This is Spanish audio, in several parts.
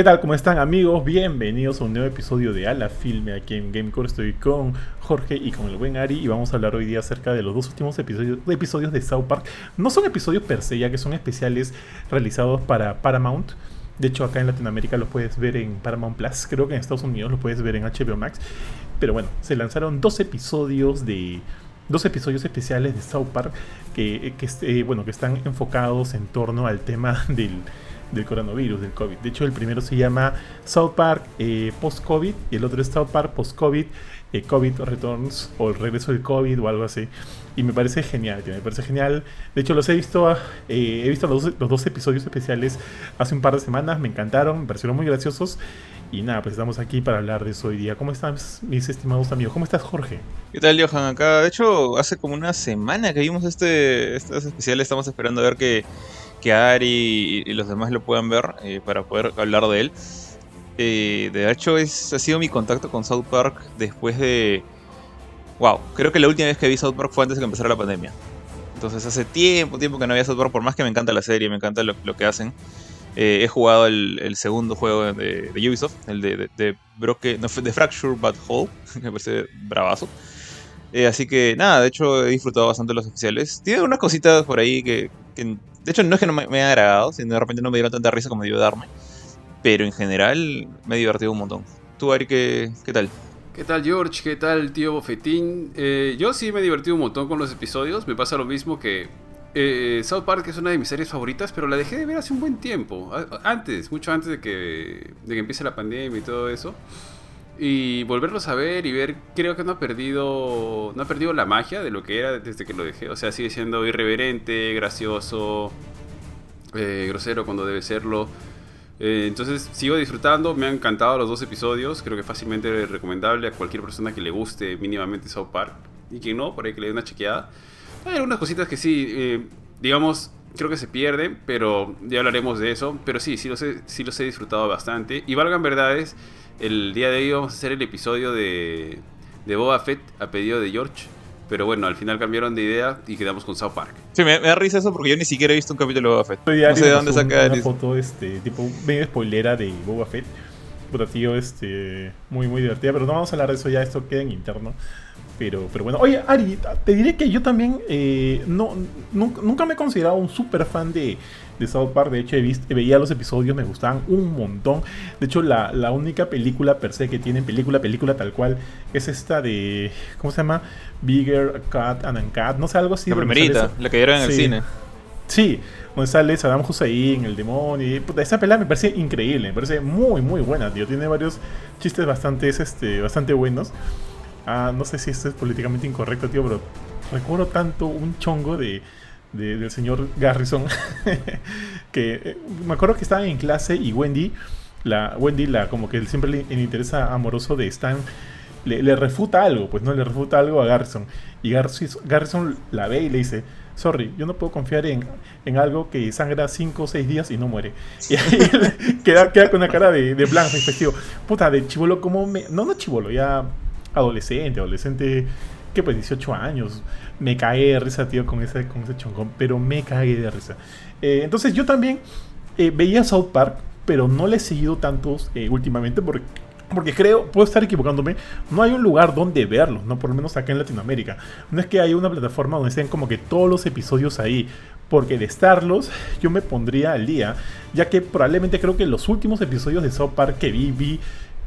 ¿Qué tal? ¿Cómo están amigos? Bienvenidos a un nuevo episodio de A la Filme aquí en Gamecore. Estoy con Jorge y con el buen Ari y vamos a hablar hoy día acerca de los dos últimos episodios, de South Park. No son episodios per se, ya que son especiales realizados para Paramount. De hecho, acá en Latinoamérica los puedes ver en Paramount Plus. Creo que en Estados Unidos los puedes ver en HBO Max. Pero bueno, se lanzaron dos episodios de dos episodios especiales de South Park que, eh, bueno, que están enfocados en torno al tema del, del coronavirus, del COVID. De hecho, el primero se llama South Park eh, Post-COVID y el otro es South Park Post-COVID, eh, COVID Returns o el regreso del COVID o algo así. Y me parece genial, me parece genial. De hecho, los he visto, eh, he visto los, los, dos episodios especiales hace un par de semanas, me encantaron, me parecieron muy graciosos. Y nada, pues estamos aquí para hablar de eso hoy día. ¿Cómo están mis estimados amigos? ¿Cómo estás, Jorge? ¿Qué tal, Johan? Acá, de hecho, hace como una semana que vimos este, este especial, estamos esperando a ver que que Ari y, los demás lo puedan ver eh, para poder hablar de él. Eh, de hecho, es, ha sido mi contacto con South Park después de... Wow, creo que la última vez que vi South Park fue antes de que empezara la pandemia. Entonces hace tiempo, tiempo que no había South Park, por más que me encanta la serie, me encanta lo, que hacen. Eh, he jugado el, segundo juego de, Ubisoft, el de, de, no, de Fracture But Whole, que me parece bravazo. así que nada, de hecho he disfrutado bastante los oficiales. Tiene unas cositas por ahí que de hecho, no es que no me, haya agradado, sino de repente no me dieron tanta risa como debió darme. Pero en general me he divertido un montón. ¿Tú, Ari, qué, qué tal? ¿Qué tal, George? ¿Qué tal, tío Bofetín? Eh, yo sí me he divertido un montón con los episodios. Me pasa lo mismo que eh, South Park es una de mis series favoritas, pero la dejé de ver hace un buen tiempo. Antes, mucho antes de que, de que empiece la pandemia y todo eso. Y volverlos a ver y ver, creo que no ha perdido no ha perdido la magia de lo que era desde que lo dejé. O sea, sigue siendo irreverente, gracioso, eh, grosero cuando debe serlo. Eh, entonces sigo disfrutando, me han encantado los dos episodios, creo que fácilmente recomendable a cualquier persona que le guste mínimamente South Park. Y quien no, por ahí que le dé una chequeada. Hay algunas cositas que sí, eh, digamos, creo que se pierden, pero ya hablaremos de eso. Pero sí, sí los sí los he disfrutado bastante. Y valgan verdades el día de hoy vamos a hacer el episodio de, de Boba Fett a pedido de George. Pero bueno, al final cambiaron de idea y quedamos con South Park. Sí, me, da risa eso porque yo ni siquiera he visto un capítulo de Boba Fett. No sé de dónde saca una foto este, tipo medio spoilera de Boba Fett. Puta tío, este, muy muy divertida, pero no vamos a hablar de eso ya, esto queda en interno. Pero, pero bueno, oye Ari, te diré que yo también eh, no, nunca me he considerado un super fan de, de South Park. De hecho, he visto, veía los episodios, me gustaban un montón. De hecho, la, la, única película per se que tienen, película, película tal cual, es esta de. ¿Cómo se llama? Bigger Cat and Cat. No sé, algo así. La primerita, la que dieron en el cine. Sí, donde sale Saddam Hussein, el demonio. Puta, esa pelea me parece increíble, me parece muy, muy buena, tío. Tiene varios chistes bastante, este, bastante buenos. Ah, no sé si esto es políticamente incorrecto, tío, pero recuerdo tanto un chongo de del señor Garrison. que eh, me acuerdo que estaban en clase y Wendy, la Wendy, la como que siempre le, el amoroso de Stan, le, refuta algo, pues no le refuta algo a Garrison. Y Garrison, la ve y le dice, sorry, yo no puedo confiar en, en algo que sangra 5 o 6 días y no muere. Y ahí queda, queda con una cara de, de blanco y festivo. Puta, de chivolo como me... No, no chivolo, ya adolescente, adolescente que pues 18 años. Me cagué de risa, tío, con ese, con ese chongón, pero me cagué de risa. Eh, entonces yo también eh, veía South Park, pero no le he seguido tantos eh, últimamente porque, porque creo, puedo estar equivocándome, no hay un lugar donde verlos, ¿no? Por lo menos acá en Latinoamérica. No es que haya una plataforma donde estén como que todos los episodios ahí. Porque de estarlos, yo me pondría al día, ya que probablemente creo que los últimos episodios de South Park que vi, vi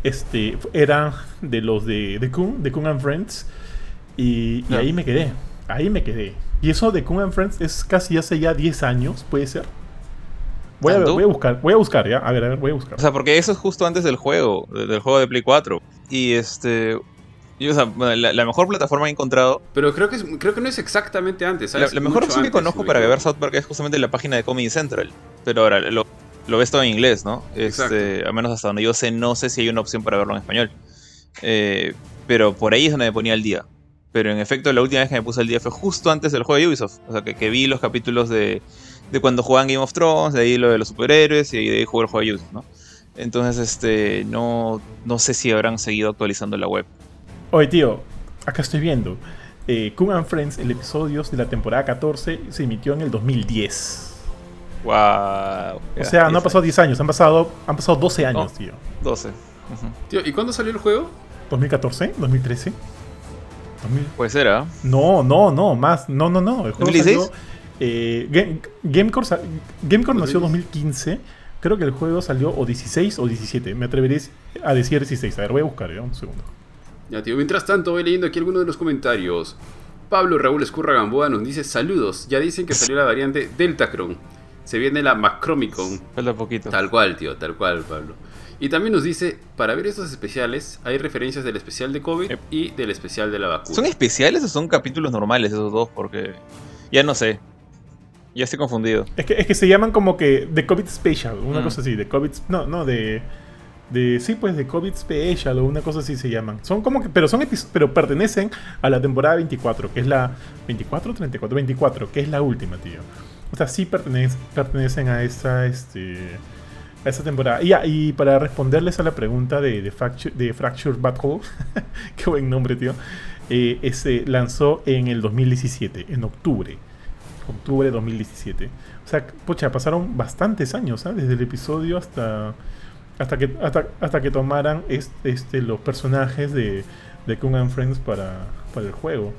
este, eran de los de, de Kun, de Kun and Friends. Y, ahí me quedé. Ahí me quedé. Y eso de Kung and Friends es casi hace ya 10 años, puede ser. Voy a, voy a, buscar, voy a buscar ya. A ver, a ver, voy a buscar. O sea, porque eso es justo antes del juego, del juego de Play 4. Y este. Y, o sea, la, mejor plataforma que he encontrado. Pero creo que, creo que no es exactamente antes. La, mejor opción que conozco para ver South Park es justamente la página de Comedy Central. Pero ahora lo, lo ves todo en inglés, ¿no? Este, a menos hasta donde yo sé, no sé si hay una opción para verlo en español. Eh, pero por ahí es donde me ponía el día. Pero en efecto, la última vez que me puse el día fue justo antes del juego de Ubisoft. O sea, que, vi los capítulos de, de cuando jugaban Game of Thrones, de ahí lo de los superhéroes y de ahí jugué el juego de Ubisoft, ¿no? Entonces, este, no, no sé si habrán seguido actualizando la web. Oye, tío, acá estoy viendo. Eh, and Friends, el episodio de la temporada 14, se emitió en el 2010. Wow. O sea, no han pasado 10 años, han pasado, han pasado 12 años, Oh. tío. 12. Ujú. Tío, ¿y cuándo salió el juego? ¿2014? ¿2013? 2000. Puede ser, ¿ah? No, no, no, más. No, no, no. El juego 2016? salió. Eh, Game- Gamecore, sa- Gamecore nació en 2015. Creo que el juego salió o 16 o 17. Me atrevería a decir 16. A ver, voy a buscar, ¿eh? un segundo. Ya, tío, mientras tanto voy leyendo aquí algunos de los comentarios. Pablo Raúl Escurra Gamboa nos dice saludos. Ya dicen que salió la variante Deltacron. Se viene la Macromicon. Falta poquito. Tal cual, tío, tal cual, Pablo. Y también nos dice, para ver estos especiales, hay referencias del especial de COVID y del especial de la vacuna. ¿Son especiales o son capítulos normales esos dos? Porque ya no sé. Ya estoy confundido. Es que, es que se llaman como que The COVID Special, una Mm. cosa así. De COVID. No, no, de. De, sí, pues de COVID Special o una cosa así se llaman. Son como que, pero son pero pertenecen a la temporada 24, que es la 24 34, 24, que es la última, tío. O sea, sí pertenecen, a esa este a esa temporada. Y, para responderles a la pregunta de, de, Fracture, de Fracture Battle, qué buen nombre, tío. eh, ese lanzó en el 2017, en octubre. Octubre de 2017. O sea, pucha, pasaron bastantes años, ¿ah? Desde el episodio hasta hasta que hasta, hasta que tomaran este, este, los personajes de, de Kung Friends para, para el juego.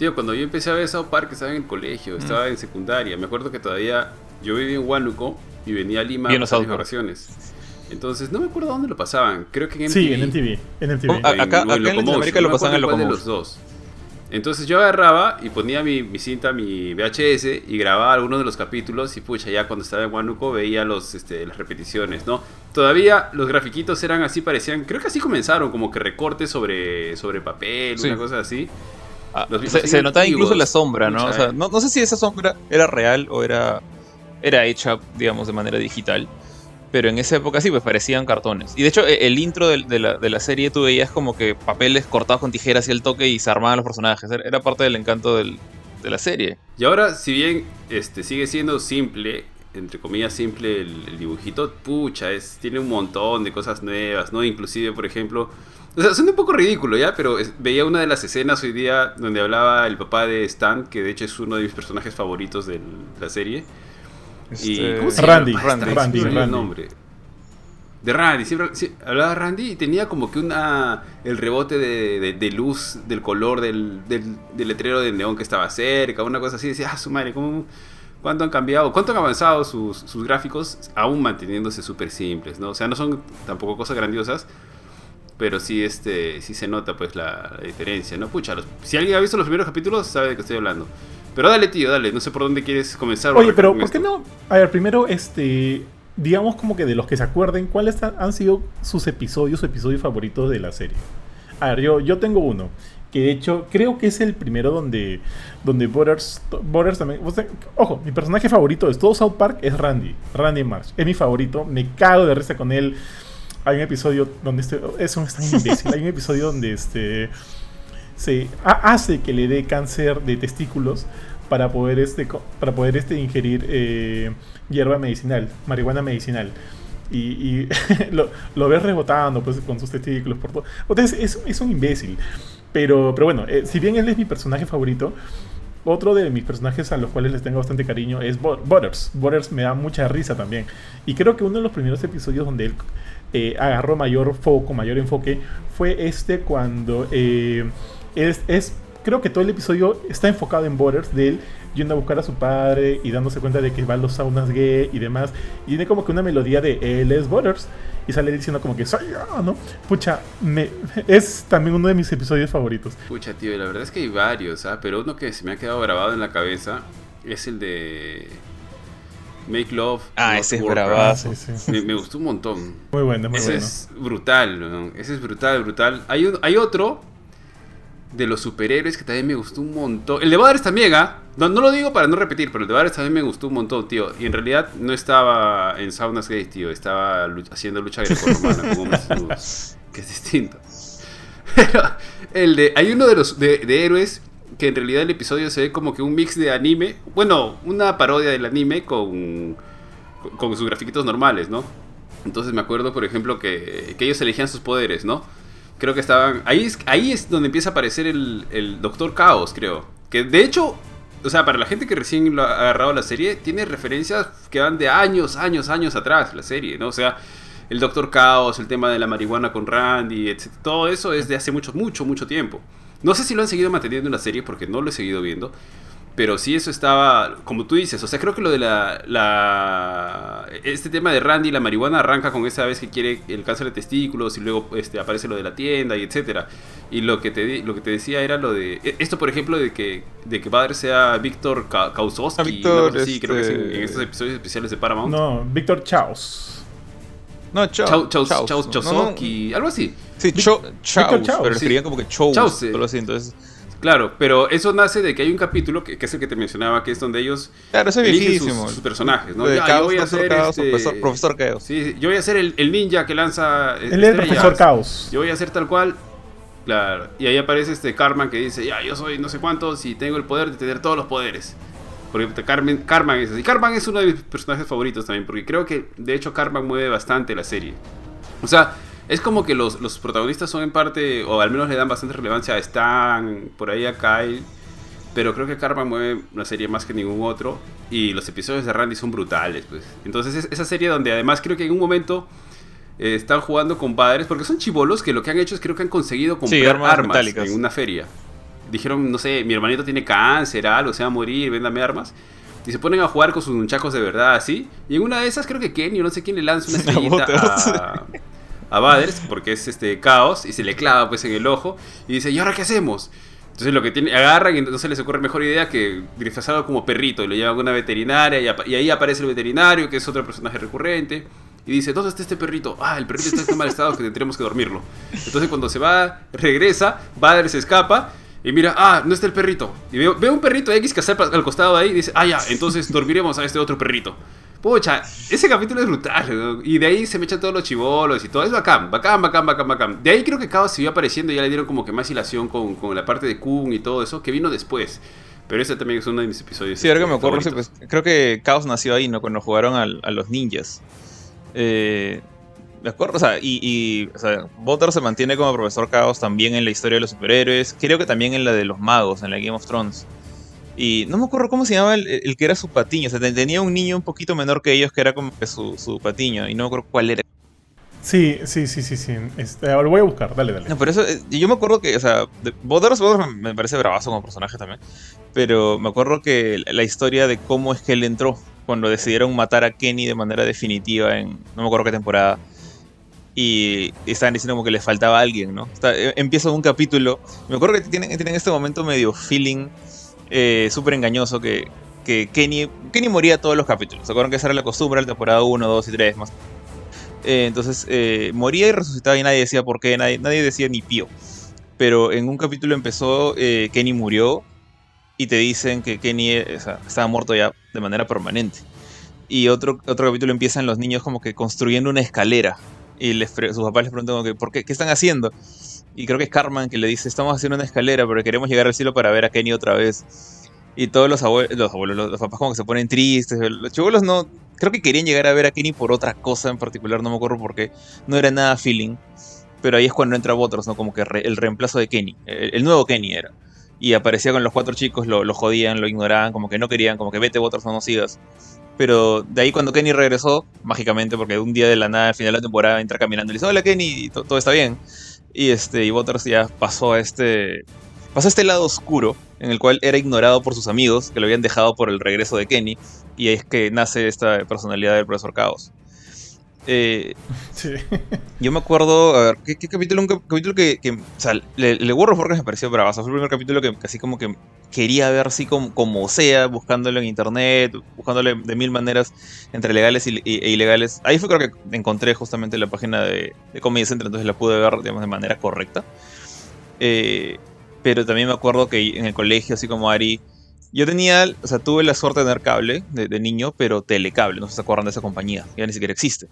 Tío, cuando yo empecé a ver South Park estaba en el colegio, estaba en secundaria. Me acuerdo que todavía yo vivía en Huánuco y venía a Lima mis Park. vacaciones. Entonces, no me acuerdo dónde lo pasaban. Creo que en MTV. Sí, en MTV. En MTV. Oh, en- acá- en acá en Latinoamérica no lo pasaban en de Locomotion. los dos. Entonces yo agarraba y ponía mi, mi cinta, mi VHS y grababa algunos de los capítulos y pucha, ya cuando estaba en Huánuco veía los, este, las repeticiones, ¿no? Todavía los grafiquitos eran así, parecían, creo que así comenzaron, como que recortes sobre, sobre papel, Sí. una cosa así. Ah, se, notaba incluso la sombra, ¿no? O sea, Pucha, no, no sé si esa sombra era real o era, era hecha, digamos, de manera digital. Pero en esa época sí, pues parecían cartones. Y de hecho, e- el intro de, la, de la serie tú veías como que papeles cortados con tijeras y el toque y se armaban los personajes. Era, era parte del encanto del- de la serie. Y ahora, si bien este, sigue siendo simple, entre comillas simple el, el dibujito, pucha, es, tiene un montón de cosas nuevas, ¿no? Inclusive, por ejemplo, o sea, suena un poco ridículo, ¿ya? Pero es- veía una de las escenas hoy día donde hablaba el papá de Stan, que de hecho es uno de mis personajes favoritos de la serie. Y, Este, ¿Cómo se Randy, llama? Randy, Randy, olvidó el Randy. nombre. De Randy, siempre sí, hablaba Randy y tenía como que una el rebote de, de- de luz del color del, del- del letrero de neón que estaba cerca, una cosa así. Decía, ah, su madre, ¿cómo, ¿cuánto han cambiado? ¿Cuánto han avanzado sus, sus gráficos? Aún manteniéndose súper simples, ¿no? O sea, no son tampoco cosas grandiosas, pero sí, este, sí se nota pues la, la diferencia, ¿no? Pucha, los- si alguien ha visto los primeros capítulos, sabe de qué estoy hablando. Pero dale, tío, dale, no sé por dónde quieres comenzar. Oye, pero ¿por qué esto. no? A ver, primero, este. Digamos como que de los que se acuerden, ¿cuáles han- sido sus episodios episodios favoritos de la serie? A ver, yo, yo tengo uno. Que de hecho creo que es el primero donde, donde Butters, Butters también... ojo, mi personaje favorito de todo South Park es Randy. Randy Marsh. Es mi favorito. Me cago de risa con él. Hay un episodio donde este... Es tan imbécil. Hay un episodio donde este... Se ha- hace que le dé cáncer de testículos para poder este para poder este ingerir eh, hierba medicinal, marihuana medicinal. Y, y lo, lo ves rebotando pues, con sus testículos por todo. Entonces es, es un imbécil. Pero, pero bueno, eh, si bien él es mi personaje favorito, otro de mis personajes a los cuales les tengo bastante cariño es Butters. Butters me da mucha risa también. Y creo que uno de los primeros episodios donde él eh, agarró mayor foco, mayor enfoque, fue este cuando eh, es, es- Creo que todo el episodio está enfocado en Butters, de él yendo a buscar a su padre y dándose cuenta de que va a los saunas gay y demás. Y tiene como que una melodía de él es Butters. Y sale diciendo como que soy yo, ¿no? Pucha, me, es también uno de mis episodios favoritos. Pucha, tío, la verdad es que hay varios, ¿ah? Pero uno que se me ha quedado grabado en la cabeza es el de Make Love. Ah, ese es bravazo. Sí, sí. Me, me gustó un montón. Muy bueno, muy Ese bueno. es brutal, ¿no? Ese es brutal, brutal. Hay, un- hay otro de los superhéroes que también me gustó un montón. El de Butters también, ¿ah? No, no lo digo para no repetir, pero el de Butters también me gustó un montón, tío. Y en realidad no estaba en saunas gays, tío. Estaba haciendo lucha grecorromana hombres desnudos, Que es distinto. Pero el de... Hay uno de los de, de héroes que en realidad el episodio se ve como que un mix de anime. Bueno, una parodia del anime con, con sus grafiquitos normales, ¿no? Entonces me acuerdo, por ejemplo, que, que ellos elegían sus poderes, ¿no? Creo que estaban... Ahí es, ahí es donde empieza a aparecer el, el Doctor Caos, creo. Que de hecho, o sea, para la gente que recién lo ha agarrado la serie, tiene referencias que van de años, años, años atrás la serie, ¿no? O sea, el Doctor Caos, el tema de la marihuana con Randy, etc. Todo eso es de hace mucho, mucho, mucho tiempo. No sé si lo han seguido manteniendo en la serie porque no lo he seguido viendo. Pero sí eso estaba, como tú dices, o sea, creo que lo de la, la este tema de Randy, la marihuana arranca con esa vez que quiere el cáncer de testículos y luego este, aparece lo de la tienda y etcétera. Y lo que te lo que te decía era lo de e, esto por ejemplo de que de que padre sea Víctor Kausowski, sí, creo que es en, en, estos episodios especiales de Paramount. No, Víctor Chaos. No, Chau, Chau, Chau, Chau, algo así. Sí, Chau, Chau, pero escribían como que Chau, Chau solo así, entonces Claro, pero eso nace de que hay un capítulo que, que, es el que te mencionaba, que es donde ellos claro, ese eligen sus, sus, personajes, ¿no? De ya, Caos, yo voy a ser Caos, este... profesor, profesor Chaos. Sí, yo voy a ser el, el ninja que lanza Él es el profesor Caos. Yo voy a ser tal cual. Claro, y ahí aparece este Carman que dice, ya, yo soy no sé cuántos y tengo el poder de tener todos los poderes. Porque Carmen, Carman es así. Carman es uno de mis personajes favoritos también, porque creo que de hecho Carman mueve bastante la serie. O sea, es como que los, los, protagonistas son en parte, o al menos le dan bastante relevancia a Stan, por ahí a Kyle. Pero creo que Karma mueve una serie más que ningún otro. Y los episodios de Randy son brutales, pues. Entonces, es esa serie donde además creo que en un momento eh, están jugando con padres, porque son chivolos que lo que han hecho es creo que han conseguido comprar sí, armas, armas en una feria. Dijeron, no sé, mi hermanito tiene cáncer, algo, se va a morir, véndame armas. Y se ponen a jugar con sus muchachos de verdad, así. Y en una de esas creo que Kenny o no sé quién le lanza una estrellita a, a Baders, porque es este caos, y se le clava pues en el ojo, y dice, ¿y ahora qué hacemos? Entonces lo que tiene, agarran y entonces les ocurre mejor idea que disfrazarlo como perrito, y lo llevan a una veterinaria, y, ahí aparece el veterinario, que es otro personaje recurrente, y dice, ¿dónde está este perrito? Ah, el perrito está en tan mal estado que tendremos que dormirlo. Entonces cuando se va, regresa, Baders se escapa, y mira, ah, no está el perrito. Y veo, veo un perrito X que está al costado de ahí, y dice, ah, ya, entonces dormiremos a este otro perrito. Pucha, ese capítulo es brutal. Y de ahí se me echan todos los chivolos y todo. Es bacán, bacán, bacán, bacán, bacán. De ahí creo que Chaos siguió apareciendo y ya le dieron como que más hilación con, con la parte de Kun y todo eso, que vino después. Pero ese también es uno de mis episodios. Sí, ahora que me acuerdo, pues, creo que Chaos nació ahí, ¿no? Cuando jugaron a, a los ninjas. Eh, me acuerdo, o sea, y, y o sea, Butter se mantiene como profesor Chaos también en la historia de los superhéroes. Creo que también en la de los magos, en la Game of Thrones. Y no me acuerdo cómo se llamaba el, el, que era su patiño. O sea, tenía un niño un poquito menor que ellos que era como que su, su patiño. Y no me acuerdo cuál era. Sí, sí, sí, sí, sí. Este, ahora voy a buscar, dale, dale. No, pero eso, eh, yo me acuerdo que, o sea, Boderos, me parece bravazo como personaje también. Pero me acuerdo que la historia de cómo es que él entró cuando decidieron matar a Kenny de manera definitiva en no me acuerdo qué temporada. Y estaban diciendo como que le faltaba alguien, ¿no? Está, eh, empieza un capítulo. Me acuerdo que tienen, tienen este momento medio feeling eh, súper engañoso que, que Kenny, Kenny moría todos los capítulos. ¿Se acuerdan que esa era la costumbre? La temporada 1, 2 y 3 más. Eh, entonces eh, moría y resucitaba y nadie decía por qué, nadie, nadie decía ni pío. Pero en un capítulo empezó, eh, Kenny murió y te dicen que Kenny o sea, estaba muerto ya de manera permanente. Y otro, otro capítulo empiezan los niños como que construyendo una escalera. Y les, sus papás les preguntan como que, ¿por qué? ¿Qué están haciendo? Y creo que es Carman que le dice, estamos haciendo una escalera, pero queremos llegar al cielo para ver a Kenny otra vez. Y todos los abuelos, los, abuelos, los, papás como que se ponen tristes. Los chibolos no, creo que querían llegar a ver a Kenny por otra cosa en particular, no me acuerdo por qué. No era nada feeling. Pero ahí es cuando entra Botros, ¿no? Como que re, el reemplazo de Kenny. El, nuevo Kenny era. Y aparecía con los cuatro chicos, lo, jodían, lo ignoraban, como que no querían, como que vete Botros, no nos sigas. Pero de ahí cuando Kenny regresó, mágicamente, porque un día de la nada, al final de la temporada, entra caminando y dice, hola Kenny, todo está bien. Y este, y Butters ya pasó a este. Pasó a este lado oscuro, en el cual era ignorado por sus amigos, que lo habían dejado por el regreso de Kenny. Y es que nace esta personalidad del profesor Caos. Eh, sí. Yo me acuerdo, a ver, ¿qué, qué capítulo? Un capítulo que, que, o sea, el, el World of Warcraft me pareció bravo. O sea, fue el primer capítulo que casi como que quería ver así como, como sea, buscándolo en internet, buscándole de mil maneras entre legales y, y, e ilegales. Ahí fue creo que encontré justamente la página de, de Comedy Center, entonces la pude ver, digamos, de manera correcta. Eh, pero también me acuerdo que en el colegio, así como Ari, yo tenía, o sea, tuve la suerte de tener cable de, de niño, pero telecable, no sé si se acuerdan de esa compañía, ya ni siquiera existe.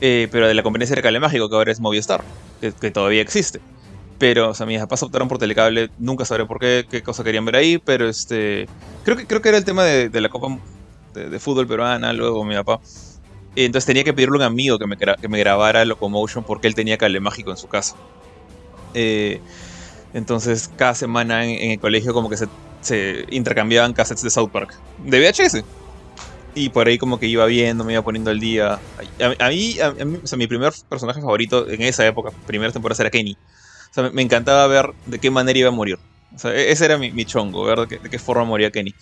Eh, pero de la competencia de cable mágico, que ahora es Movistar, que, todavía existe. Pero, o sea, mis papás optaron por telecable, nunca sabré por qué, qué cosa querían ver ahí, pero este. Creo que, creo que era el tema de, la Copa de, Fútbol Peruana, luego mi papá. Entonces tenía que pedirle a un amigo que me, que me grabara Locomotion porque él tenía cable mágico en su casa. Eh, entonces, cada semana en, en, el colegio, como que se, se intercambiaban cassettes de South Park. De VHS. Y por ahí como que iba viendo, me iba poniendo al día. A, mí, a mí o sea, mi primer personaje favorito en esa época, primera temporada, era Kenny. O sea, me encantaba ver de qué manera iba a morir. O sea, e-, ese era mi, chongo, ver de qué, forma moría Kenny.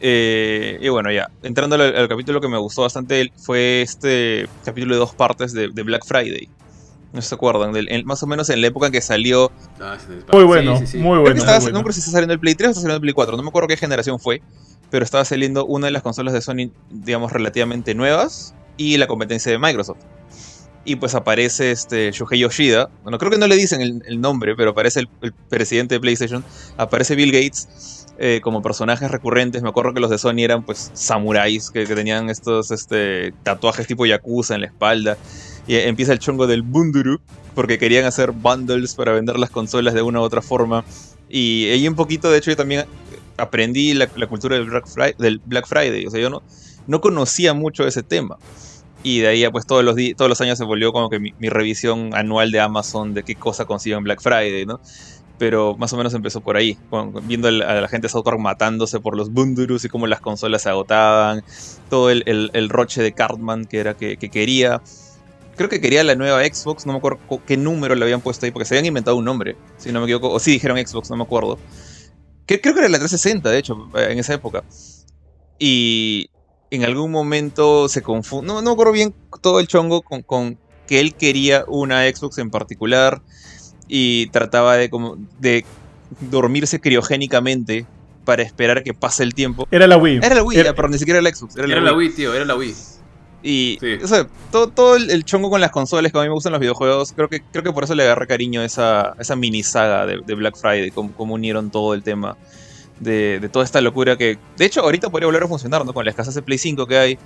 Eh, y bueno, ya, entrando al, capítulo que me gustó bastante fue este capítulo de dos partes de, Black Friday. No se acuerdan, más o menos en la época en que salió. Ah, muy bueno, muy bueno. No creo si está saliendo el Play 3 o está saliendo el Play 4, no me acuerdo qué generación fue, pero estaba saliendo una de las consolas de Sony, digamos, relativamente nuevas y la competencia de Microsoft y pues aparece este Shuhei Yoshida. Bueno, creo que no le dicen el, nombre, pero aparece el, presidente de PlayStation. Aparece Bill Gates eh, como personajes recurrentes. Me acuerdo que los de Sony eran pues samuráis que, tenían estos este, tatuajes tipo Yakuza en la espalda. Y empieza el chongo del Bunduru, porque querían hacer bundles para vender las consolas de una u otra forma. Y ahí un poquito, de hecho, yo también aprendí la, cultura del Black, Friday. O sea, yo no, no conocía mucho ese tema. Y de ahí, pues todos los, todos los años se volvió como que mi, revisión anual de Amazon de qué cosa consigo en Black Friday, ¿no? Pero más o menos empezó por ahí, viendo a la gente de South Park matándose por los Bundurus y cómo las consolas se agotaban, todo el, roche de Cartman que era que, quería. Creo que quería la nueva Xbox, no me acuerdo qué número le habían puesto ahí, porque se habían inventado un nombre, si no me equivoco, o sí dijeron Xbox, no me acuerdo. Que, creo que era la 360, de hecho, en esa época. Y en algún momento se confunde. No, no acuerdo bien todo el chongo con, con, que él quería una Xbox en particular y trataba de, como, de dormirse criogénicamente para esperar que pase el tiempo. Era la Wii. Era la Wii, pero ni siquiera era la Xbox. Era, la, Wii. tío, era la Wii. Y o sea, todo, todo el, chongo con las consolas que a mí me gustan los videojuegos, creo que, creo que por eso le agarré cariño a esa, esa mini saga de, Black Friday, como, como unieron todo el tema de, toda esta locura que, de hecho, ahorita podría volver a funcionar, ¿no? Con la escasez de Play 5 que hay.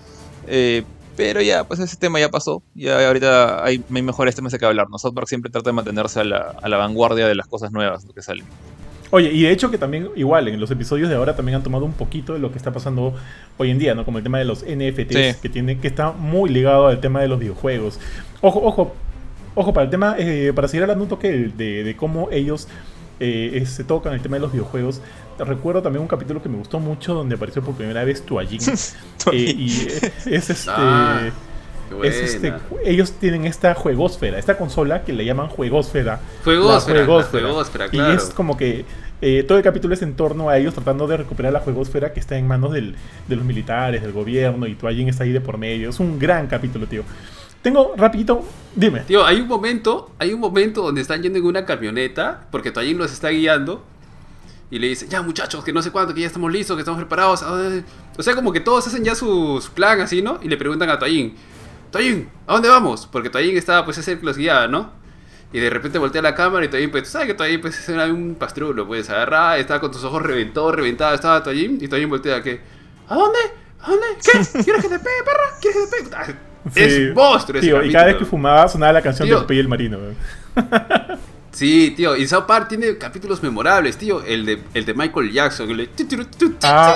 Eh, pero ya, pues ese tema ya pasó. Ya ahorita hay, hay mejores temas de que hablar. ¿no? South siempre trata de mantenerse a la, vanguardia de las cosas nuevas que salen. Oye, y de hecho que también, igual, en los episodios de ahora también han tomado un poquito de lo que está pasando hoy en día, ¿no? Como el tema de los NFTs, que tiene, que está muy ligado al tema de los videojuegos. Ojo, ojo, ojo, para el tema, eh, para seguir hablando un toque de, de cómo ellos eh, se tocan el tema de los videojuegos. Recuerdo también un capítulo que me gustó mucho donde apareció por primera vez Tuajin. eh, y es, este. Ah, es este, ellos tienen esta juegosfera, esta consola que le llaman juegosfera. Juegosfera, juegosfera, claro. Y es como que eh, todo el capítulo es en torno a ellos tratando de recuperar la juegosfera que está en manos del, de los militares, del gobierno, y Tuajin está ahí de por medio. Es un gran capítulo, tío. Tengo rapidito, dime. Tío, hay un momento, hay un momento donde están yendo en una camioneta, porque Toyin los está guiando, y le dice, ya muchachos, que no sé cuánto, que ya estamos listos, que estamos preparados. O sea, como que todos hacen ya su, plan así, ¿no? Y le preguntan a Toyin, Toyin, ¿a dónde vamos? Porque Toyin estaba, pues, es el que los guiaba, ¿no? Y de repente voltea la cámara y Toyin, pues, tú sabes que Toyin, pues, era un pastrulo, pues, agarra, estaba con tus ojos reventados, reventados, estaba Toyin, y Toyin voltea, que, ¿a dónde? ¿A dónde? ¿Qué? ¿Quieres que te pegue, perra? ¿Quieres que te pegue? Es monstruo Tío, y cada vez que fumaba sonaba la canción de Popeye el Marino. Sí, tío, y South Park tiene capítulos memorables, tío. El de, el de Michael Jackson, el de... Ah,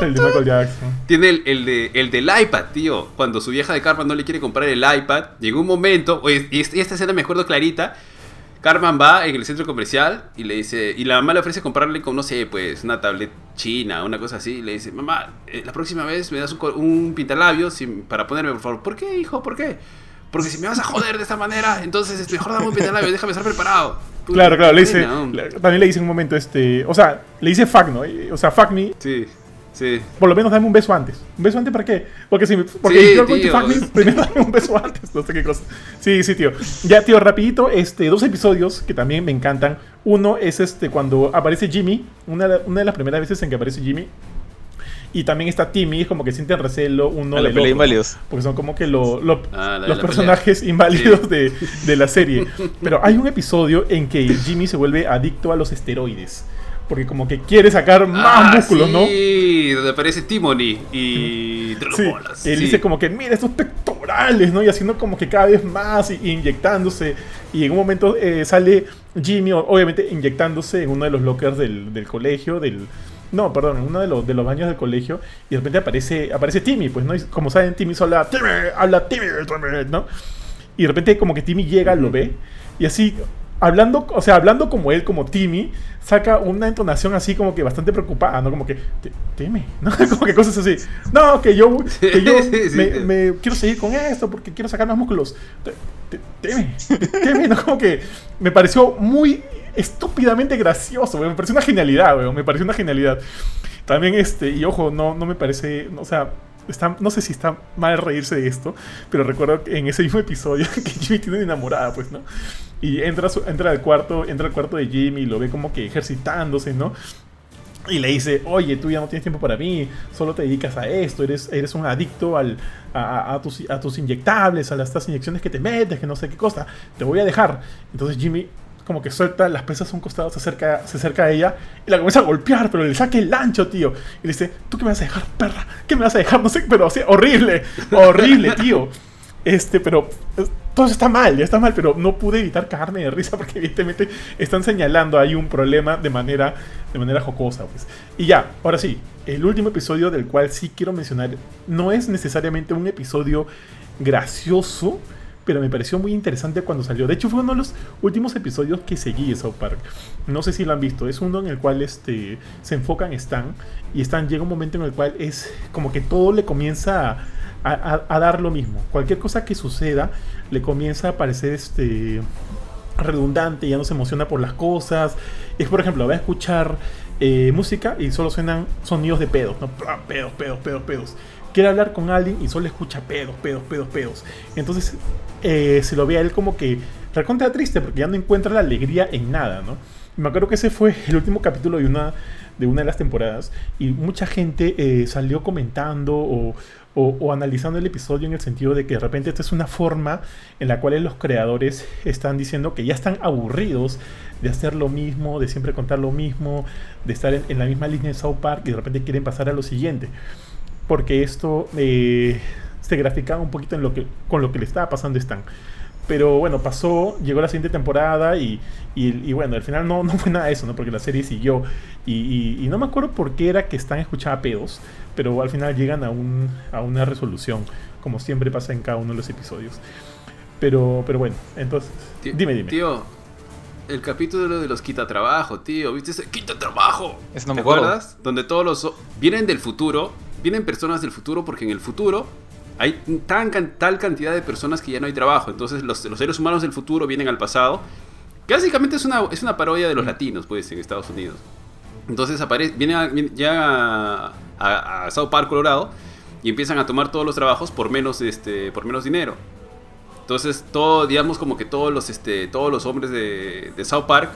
el de Michael Jackson. Tiene el, el, de, el del iPad, tío. Cuando su vieja de Carmen no le quiere comprar el iPad, llegó un momento, y esta escena me acuerdo clarita, Carmen va en el centro comercial y le dice, y la mamá le ofrece comprarle con, no sé, pues una tablet china, una cosa así. Y le dice, mamá, eh, la próxima vez me das un, un pintalabios para ponerme, por favor. ¿Por qué, hijo? ¿Por qué? Porque si me vas a joder de esta manera, entonces este, mejor dame un pintalabios, déjame estar preparado. claro, claro, le dice, también le dice en un momento, este, o sea, le dice fuck, ¿no? O sea, fuck me. Sí. Sí. Por lo menos dame un beso antes. ¿Un beso antes para qué? Porque si porque sí, yo tío. primero dame un beso antes. No sé qué cosa. Sí, sí, tío. Ya, tío, rapidito, este, dos episodios que también me encantan. Uno es este cuando aparece Jimmy. Una, una de las primeras veces en que aparece Jimmy. Y también está Timmy, como que sienten recelo uno de los inválidos. Porque son como que ah, los personajes inválidos de, de, la serie. Pero hay un episodio en que Jimmy se vuelve adicto a los esteroides porque como que quiere sacar más ah, músculos, ¿no? Sí, donde aparece Timony y sí, él dice como que mira estos pectorales, ¿no? Y haciendo como que cada vez más y, inyectándose. Y en un momento eh, sale Jimmy, obviamente inyectándose en uno de los lockers del, colegio, del... No, perdón, en uno de los, de los baños del colegio. Y de repente aparece, aparece Timmy, pues, ¿no? Y como saben, Timmy solo habla Timmy, habla Timmy, ¿no? Y de repente como que Timmy llega, lo ve. Y así hablando, o sea, hablando como él, como Timmy, saca una entonación así como que bastante preocupada, ¿no? Como que, teme, ¿no? Como que cosas así. No, que yo, que yo me, quiero seguir con esto porque quiero sacar más músculos. Teme, teme, ¿no? Como que me pareció muy estúpidamente gracioso, me pareció una genialidad, weón, me pareció una genialidad. También, este, y ojo, no, no me parece, o sea, Está, no sé si está mal reírse de esto, pero recuerdo en ese mismo episodio que Jimmy tiene una enamorada, pues, ¿no? Y entra, entra al cuarto, entra al cuarto de Jimmy y lo ve como que ejercitándose, ¿no? Y le dice, oye, tú ya no tienes tiempo para mí, solo te dedicas a esto, eres, eres un adicto al, a, tus, a tus inyectables, a las, estas inyecciones que te metes, que no sé qué cosa, te voy a dejar. Entonces Jimmy como que suelta las pesas a un costado, se acerca, se acerca a ella y la comienza a golpear, pero le saca el ancho, tío. Y le dice, ¿tú qué me vas a dejar, perra? ¿Qué me vas a dejar? No sé, pero así, horrible, horrible, tío. Este, pero todo está mal, ya está mal, pero no pude evitar cagarme de risa porque evidentemente están señalando ahí un problema de manera, de manera jocosa, pues. Y ya, ahora sí, el último episodio del cual sí quiero mencionar no es necesariamente un episodio gracioso, pero me pareció muy interesante cuando salió. De hecho, fue uno de los últimos episodios que seguí de South Park. No sé si lo han visto. Es uno en el cual este, se enfocan Stan. Y Stan llega un momento en el cual es como que todo le comienza a, dar lo mismo. Cualquier cosa que suceda le comienza a parecer este, redundante. Ya no se emociona por las cosas. Es, por ejemplo, va a escuchar eh, música y solo suenan sonidos de pedos. ¿no? Pedos, pedos, pedos, pedos quiere hablar con alguien y solo escucha pedos, pedos, pedos, pedos. Entonces eh, se lo ve a él como que recontra triste porque ya no encuentra la alegría en nada, ¿no? Y me acuerdo que ese fue el último capítulo de una de, una de las temporadas y mucha gente eh, salió comentando o, o, analizando el episodio en el sentido de que de repente esta es una forma en la cual los creadores están diciendo que ya están aburridos de hacer lo mismo, de siempre contar lo mismo, de estar en, la misma línea de South Park y de repente quieren pasar a lo siguiente porque esto eh, se graficaba un poquito en lo que, con lo que le estaba pasando a Stan. Pero bueno, pasó, llegó la siguiente temporada y, y, bueno, al final no, no, fue nada de eso, ¿no? Porque la serie siguió. Y, y, no me acuerdo por qué era que Stan escuchaba pedos, pero al final llegan a, un, a una resolución, como siempre pasa en cada uno de los episodios. Pero, pero bueno, entonces, dime, dime. Tío, el capítulo de los quita trabajo, tío, ¿viste ese quita trabajo? Eso no me acuerdas? Donde todos los vienen del futuro vienen personas del futuro porque en el futuro hay tan, tal cantidad de personas que ya no hay trabajo. Entonces los, seres humanos del futuro vienen al pasado. Que básicamente es una, es una parodia de los latinos, pues, en Estados Unidos. Entonces aparece, viene, ya a, South Park, Colorado, y empiezan a tomar todos los trabajos por menos, este, por menos dinero. Entonces, todo, digamos como que todos los, este, todos los hombres de, de South Park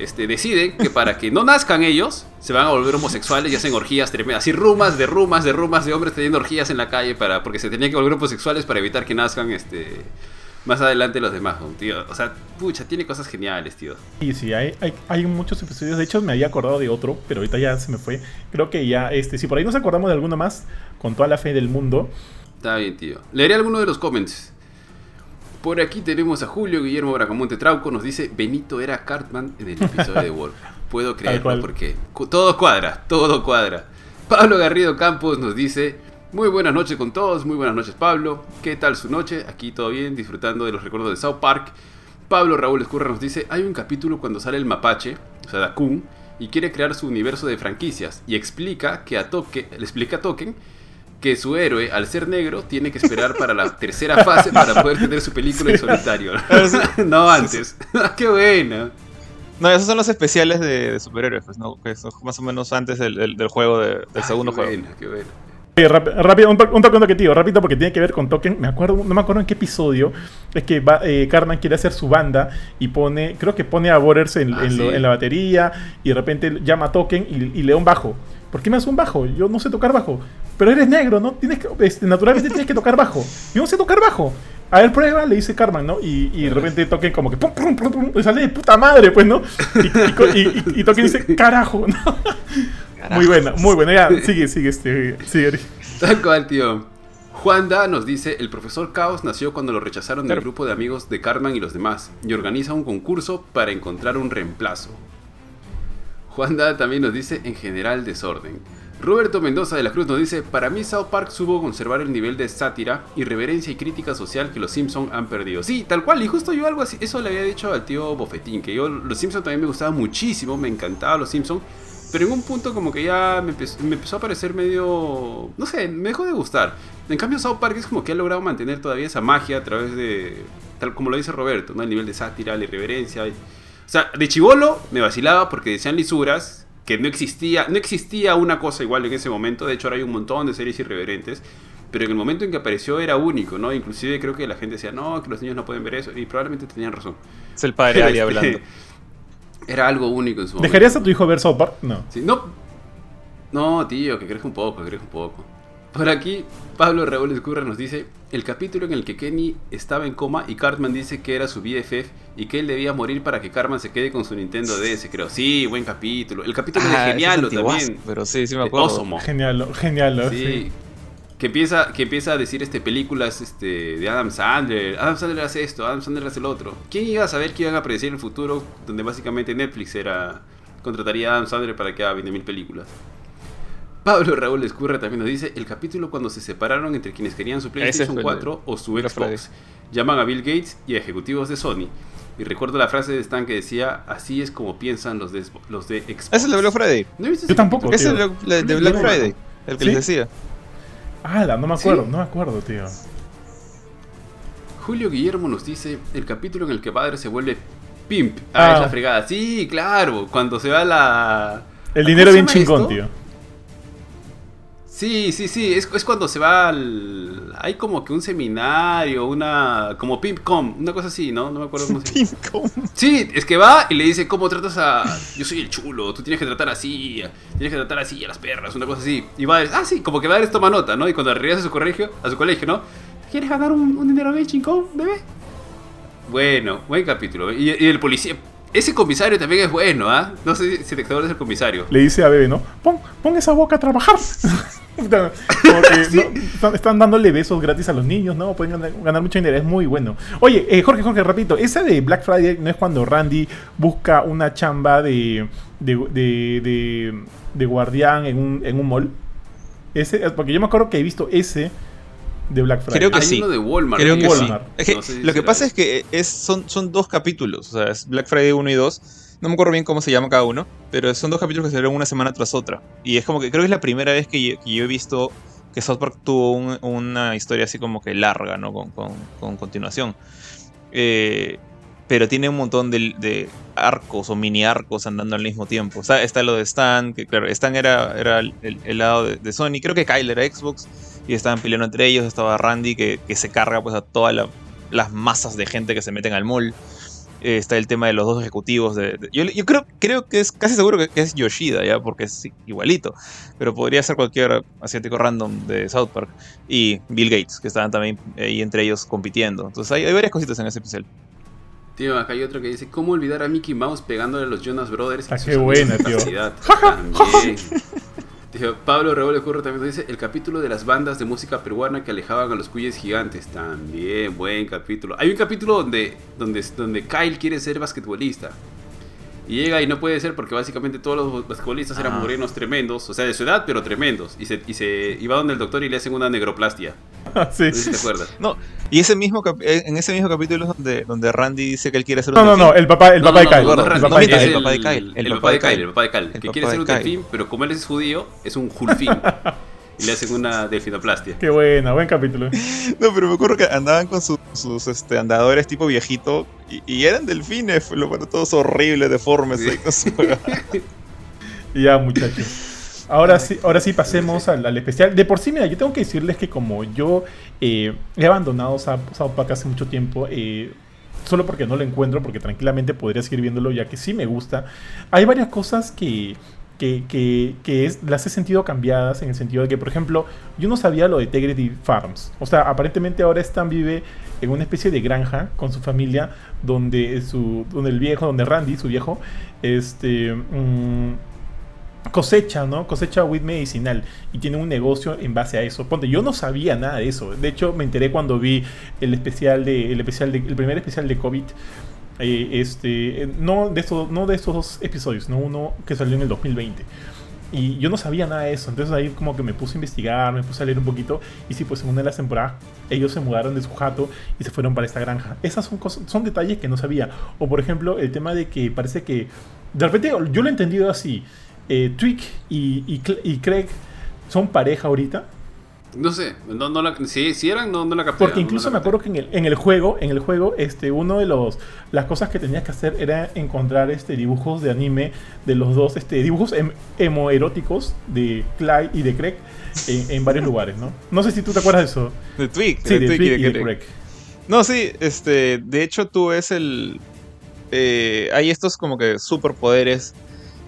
este, deciden que para que no nazcan ellos, se van a volver homosexuales y hacen orgías tremendas. Así rumas de rumas de rumas de hombres teniendo orgías en la calle para, porque se tenían que volver homosexuales para evitar que nazcan este, más adelante los demás, tío. O sea, pucha, tiene cosas geniales, tío. Y sí, hay, hay, hay, muchos episodios. De hecho, me había acordado de otro, pero ahorita ya se me fue. Creo que ya, este, si por ahí nos acordamos de alguno más, con toda la fe del mundo. Está bien, tío. Leeré alguno de los comments. Por aquí tenemos a Julio Guillermo Bracamonte Trauco. Nos dice: Benito era Cartman en el episodio de Wolf. Puedo creerlo porque todo cuadra, todo cuadra. Pablo Garrido Campos nos dice: Muy buenas noches con todos. Muy buenas noches, Pablo. ¿Qué tal su noche? Aquí todo bien, disfrutando de los recuerdos de South Park. Pablo Raúl Escurra nos dice: Hay un capítulo cuando sale el mapache, o sea, Dakun, y quiere crear su universo de franquicias. Y explica que a Token, le explica a Token que su héroe, al ser negro, tiene que esperar para la tercera fase para poder tener su película en solitario. no antes. ¡Qué buena! No, esos son los especiales de, superhéroes, pues, ¿no? Que son más o menos antes del, juego, del segundo juego. Buena, qué buena. rápido, un, toque, que tío, rápido porque tiene que ver con Token. Me acuerdo, no me acuerdo en qué episodio. Es que va, eh, Carmen quiere hacer su banda y pone, creo que pone a Borders en, ah, en, la batería y de repente llama a Token y, y le da un bajo. ¿Por qué me hace un bajo? Yo no sé tocar bajo pero eres negro, ¿no? Tienes que, este, naturalmente tienes que tocar bajo. Yo no sé tocar bajo. A ver, prueba, le dice Carmen, ¿no? Y, y de repente toquen como que pum, pum, pum, pum, sale de puta madre, pues, ¿no? Y, y, toquen dice, carajo, ¿no? Muy buena, muy buena. Ya, sigue, sigue, este, sigue. Tal cual, tío. Juan Da nos dice, el profesor Caos nació cuando lo rechazaron del grupo de amigos de Carmen y los demás, y organiza un concurso para encontrar un reemplazo. Juan Da también nos dice, en general, desorden. Roberto Mendoza de la Cruz nos dice, para mí South Park supo conservar el nivel de sátira, irreverencia y crítica social que los Simpsons han perdido. Sí, tal cual, y justo yo algo así, eso le había dicho al tío Bofetín, que yo los Simpsons también me gustaba muchísimo, me encantaba los Simpsons, pero en un punto como que ya me empezó, a parecer medio, no sé, me dejó de gustar. En cambio South Park es como que ha logrado mantener todavía esa magia a través de, tal como lo dice Roberto, ¿no? el nivel de sátira, la irreverencia. y- o sea, de chivolo me vacilaba porque decían lisuras, que no existía, no existía una cosa igual en ese momento, de hecho ahora hay un montón de series irreverentes, pero en el momento en que apareció era único, ¿no? Inclusive creo que la gente decía, no, que los niños no pueden ver eso, y probablemente tenían razón. Es el padre Ari este, hablando. Era algo único en su momento. ¿Dejarías a tu hijo ver South Park? No. Sí, no, no, tío, que crees un poco, que crees un poco. Por aquí, Pablo Raúl Escurra nos dice, el capítulo en el que Kenny estaba en coma y Cartman dice que era su BFF y que él debía morir para que Cartman se quede con su Nintendo DS, creo. Sí, buen capítulo. El capítulo Ah, de Genialo es también. Pero sí, sí me acuerdo. Ozomo. Genial, genial. Sí. Sí. Que empieza, que empieza a decir este películas este, de Adam Sandler. Adam Sandler hace esto, Adam Sandler hace lo otro. ¿Quién iba a saber que iban a predecir el futuro donde básicamente Netflix era contrataría a Adam Sandler para que haga 20.000 películas? Pablo Raúl Escurra también nos dice el capítulo cuando se separaron entre quienes querían su PlayStation fue el- 4 o su Xbox. Llaman a Bill Gates y a ejecutivos de Sony. Y recuerdo la frase de Stan que decía, así es como piensan los de, los de Xbox. Ese es el de Black Friday. ¿No viste Yo ese tampoco. es el de- Black Friday. El que ¿Sí? les decía. Ah, no me acuerdo, ¿Sí? no me acuerdo, tío. Julio Guillermo nos dice el capítulo en el que padre se vuelve pimp. Ah, Ah. es la fregada. Sí, claro. Cuando se va la. El ¿Cómo dinero bien chingón, esto? tío. Sí, sí, sí. Es, es cuando se va al. Hay como que un seminario, una. Como pimpcom, una cosa así, ¿no? No me acuerdo cómo se llama. Pincom. Sí, es que va y le dice cómo tratas a. Yo soy el chulo, tú tienes que tratar así, tienes que tratar así a las perras, una cosa así. Y va, ah, sí, como que va a toma nota, ¿no? Y cuando regresa a su colegio, a su colegio, ¿no? ¿Quieres ganar un, un dinero bien chingón, bebé? Bueno, buen capítulo. Y, y el policía. Ese comisario también es bueno, ¿ah? No sé si te acuerdas del comisario. Le dice a Bebe, ¿no? Pon, pon esa boca a trabajar. No, están, dándole besos gratis a los niños, ¿no? Pueden ganar, ganar mucho dinero, es muy bueno. Oye, eh, Jorge, Jorge, repito, esa de Black Friday no es cuando Randy busca una chamba de, de, de, de- de guardián en un, en un mall. Ese, porque yo me acuerdo que he visto ese de Black Friday. Creo que Hay sí. uno de Walmart. Creo que sí. Walmart. Es que No sé si lo que pasa es que es, son, son dos capítulos. O sea, es Black Friday 1 y 2. No me acuerdo bien cómo se llama cada uno. Pero son dos capítulos que ven una semana tras otra. Y es como que creo que es la primera vez que yo, he visto que South Park tuvo un- una historia así como que larga, ¿no? Con, con- con continuación. Eh, pero tiene un montón de, arcos o mini arcos andando al mismo tiempo. O sea, está lo de Stan, que claro, Stan era, era el, lado de, Sony. Creo que Kyle era Xbox y estaban peleando entre ellos. Estaba Randy que, se carga pues a todas la- las masas de gente que se meten al mall. Eh, está el tema de los dos ejecutivos. De, de- yo, yo creo, creo que es casi seguro que, que es Yoshida, ya, porque es igualito. Pero podría ser cualquier asiático random de South Park. Y Bill Gates, que estaban también ahí entre ellos compitiendo. Entonces hay, hay varias cositas en ese especial. Tío, acá hay otro que dice, ¿cómo olvidar a Mickey Mouse pegándole a los Jonas Brothers? Ah, sus qué buena, tío. Pablo Revuelo Curro también dice, el capítulo de las bandas de música peruana que alejaban a los cuyes gigantes. También, buen capítulo. Hay un capítulo donde, donde, donde Kyle quiere ser basquetbolista. Y llega y no puede ser porque básicamente todos los basquetbolistas eran Ah. morenos tremendos, o sea, de su edad, pero tremendos. Y, se, y, se, y va donde el doctor y le hacen una negroplastia. sí. No sé si te acuerdas. No, y ese mismo eh, en ese mismo capítulo es donde, donde Randy dice que él quiere ser un No, no, no, el papá, el papá de Kyle. el papá de Kyle. el papá de Kyle, El, papá de Kyle, Que quiere ser un delfín, pero como él es judío, es un julfín. y le hacen una delfinoplastia. Qué buena, buen capítulo. No, pero me acuerdo que andaban con su- sus este, andadores tipo viejito y, y eran delfines, lo bueno, todos horribles, deformes. Sí. ahí ya, muchachos. Ahora sí, ahora sí pasemos al, al especial. De por sí, mira, yo tengo que decirles que como yo eh, he abandonado South Park hace mucho tiempo, eh, solo porque no lo encuentro, porque tranquilamente podría seguir viéndolo ya que sí me gusta, hay varias cosas que, que, que- es- las he sentido cambiadas en el sentido de que, por ejemplo, yo no sabía lo de Integrity Farms. O sea, aparentemente ahora Stan vive en una especie de granja con su familia, donde, su, donde el viejo, donde Randy, su viejo, este... mm, cosecha, ¿no? Cosecha weed medicinal y tiene un negocio en base a eso. Ponte, yo no sabía nada de eso. De hecho, me enteré cuando vi el especial de el especial de, el primer especial de COVID. Eh, este, eh, no de estos no de estos dos episodios, no uno que salió en el 2020. Y yo no sabía nada de eso, entonces ahí como que me puse a investigar, me puse a leer un poquito. Y sí, pues en una de las temporadas ellos se mudaron de su jato y se fueron para esta granja. Esas son, cosas, son detalles que no sabía. O por ejemplo, el tema de que parece que... De repente yo lo he entendido así. Eh, Twig y, y, y Craig son pareja ahorita. No sé, no, no la, si, si, eran, no, no la capté. Porque incluso no me acuerdo que en el, en el juego, en el juego, este, uno de los las cosas que tenías que hacer era encontrar este dibujos de anime de los dos, este, dibujos em, erotíticos de Clyde y de Craig en, en, varios lugares, ¿no? No sé si tú te acuerdas de eso. De Twig, sí, de, de Twig y de, Craig. Craig. No, sí, este, de hecho tú ves el, eh, hay estos como que superpoderes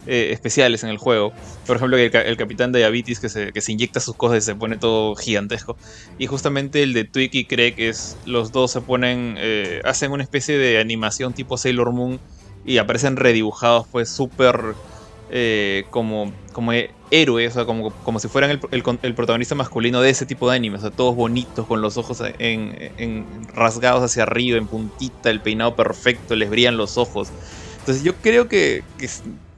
eh, especiales en el juego. Por ejemplo, el, el capitán de Diabetes que se, que se inyecta sus cosas y se pone todo gigantesco. Y justamente el de Twig y Craig es los dos se ponen, eh, hacen una especie de animación tipo Sailor Moon y aparecen redibujados pues súper eh, como, como héroes, o sea, como, como si fueran el, el, protagonista masculino de ese tipo de anime, o sea, todos bonitos, con los ojos en, en rasgados hacia arriba, en puntita, el peinado perfecto, les brillan los ojos. Entonces yo creo que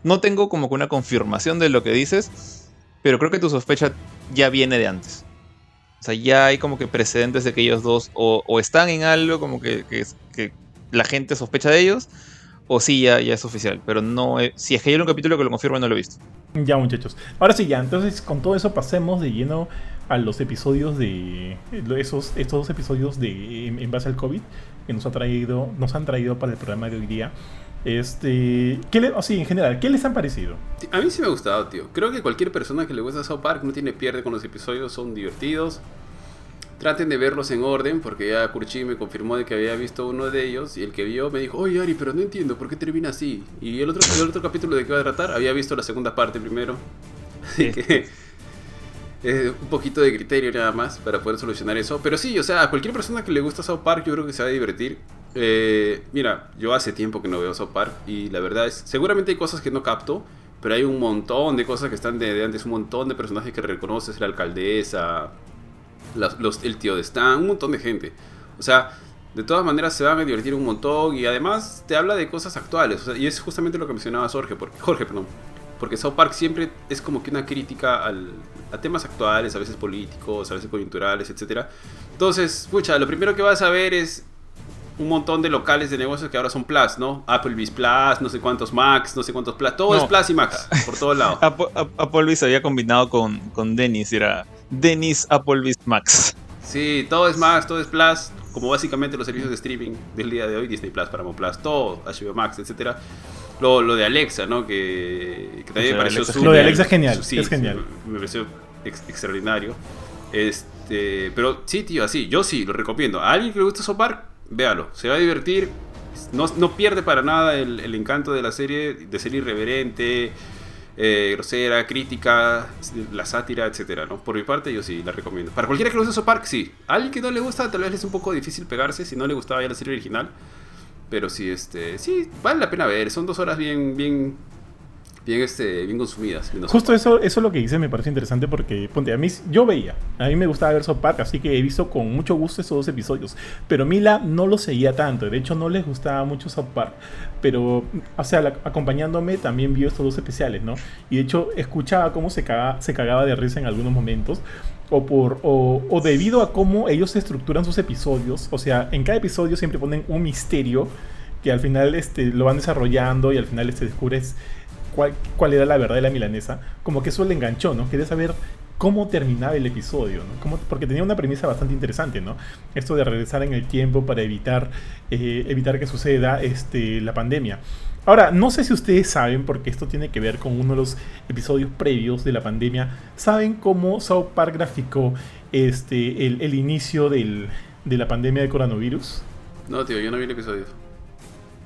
no tengo como que una confirmación de lo que dices, pero creo que tu sospecha ya viene de antes. O sea, ya hay como que precedentes de que ellos dos o, están en algo como que, que, la gente sospecha de ellos, o sí, ya, ya es oficial. Pero no, he, si es que hay un capítulo que lo confirma, no lo he visto. Ya, muchachos. Ahora sí, ya. Entonces, con todo eso, pasemos de lleno a los episodios de. Esos, estos dos episodios de en, en base al COVID que nos, ha traído, nos han traído para el programa de hoy día. Este, ¿qué le, o sí, en general, ¿qué les han parecido? A mí sí me ha gustado, tío. Creo que cualquier persona que le gusta South Park no tiene pierde con los episodios, son divertidos. Traten de verlos en orden, porque ya Kurchi me confirmó de que había visto uno de ellos y el que vio me dijo, oye Ari, pero no entiendo por qué termina así. Y el otro, el otro capítulo de que va a tratar había visto la segunda parte primero. Así que un poquito de criterio nada más para poder solucionar eso. Pero sí, o sea, a cualquier persona que le gusta South Park yo creo que se va a divertir. Eh, mira, yo hace tiempo que no veo South Park y la verdad es, seguramente hay cosas que no capto, pero hay un montón de cosas que están de, antes, un montón de personajes que reconoces, la alcaldesa, el tío de Stan, un montón de gente. O sea, de todas maneras se van a divertir un montón y además te habla de cosas actuales. Y es justamente lo que mencionaba Jorge, porque, Jorge, perdón. Porque South Park siempre es como que una crítica al, a temas actuales, a veces políticos, a veces coyunturales, etc. Entonces, pucha, lo primero que vas a ver es un montón de locales de negocios que ahora son Plus, ¿no? Applebee's Plus, no sé cuántos Max, no sé cuántos Plus, todo no. es Plus y Max, por todos lados. Applebee's había combinado con, con Dennis, era Dennis Applebee's Max. Sí, todo es Max, todo es Plus, como básicamente los servicios de streaming del día de hoy, Disney Plus, Paramount Plus, todo, HBO Max, etcétera. Lo, lo, de Alexa, ¿no? Que, que también me pareció Lo de Alexa es genial, sí, es genial. Me pareció ex extraordinario. Este, pero sí, tío, así, yo sí lo recomiendo. A alguien que le gusta Sopar, véalo, se va a divertir. No, no pierde para nada el, el, encanto de la serie, de ser irreverente, eh, grosera, crítica, la sátira, etcétera, ¿no? Por mi parte, yo sí la recomiendo. Para cualquiera que le guste Park, sí. A alguien que no le gusta, tal vez es un poco difícil pegarse si no le gustaba ya la serie original. Pero sí, este, sí, vale la pena ver. Son dos horas bien, bien, bien, este, bien consumidas. Bien Justo eso, eso es lo que dice me parece interesante porque, ponte, a mí, yo veía, a mí me gustaba ver South Park, así que he visto con mucho gusto esos dos episodios. Pero Mila no lo seguía tanto, de hecho no les gustaba mucho South Park. Pero, o sea, la, acompañándome también vio estos dos especiales, ¿no? Y de hecho escuchaba cómo se cagaba, se cagaba de risa en algunos momentos. O, por, o, o, debido a cómo ellos estructuran sus episodios. O sea, en cada episodio siempre ponen un misterio que al final este, lo van desarrollando y al final este, descubres cuál, cuál era la verdad de la milanesa. Como que eso le enganchó, ¿no? Quería saber cómo terminaba el episodio, ¿no? Como, porque tenía una premisa bastante interesante, ¿no? Esto de regresar en el tiempo para evitar, eh, evitar que suceda este, la pandemia. Ahora, no sé si ustedes saben, porque esto tiene que ver con uno de los episodios previos de la pandemia, ¿saben cómo South Park graficó este, el, el inicio del, de la pandemia de coronavirus? No, tío, yo no vi el episodio.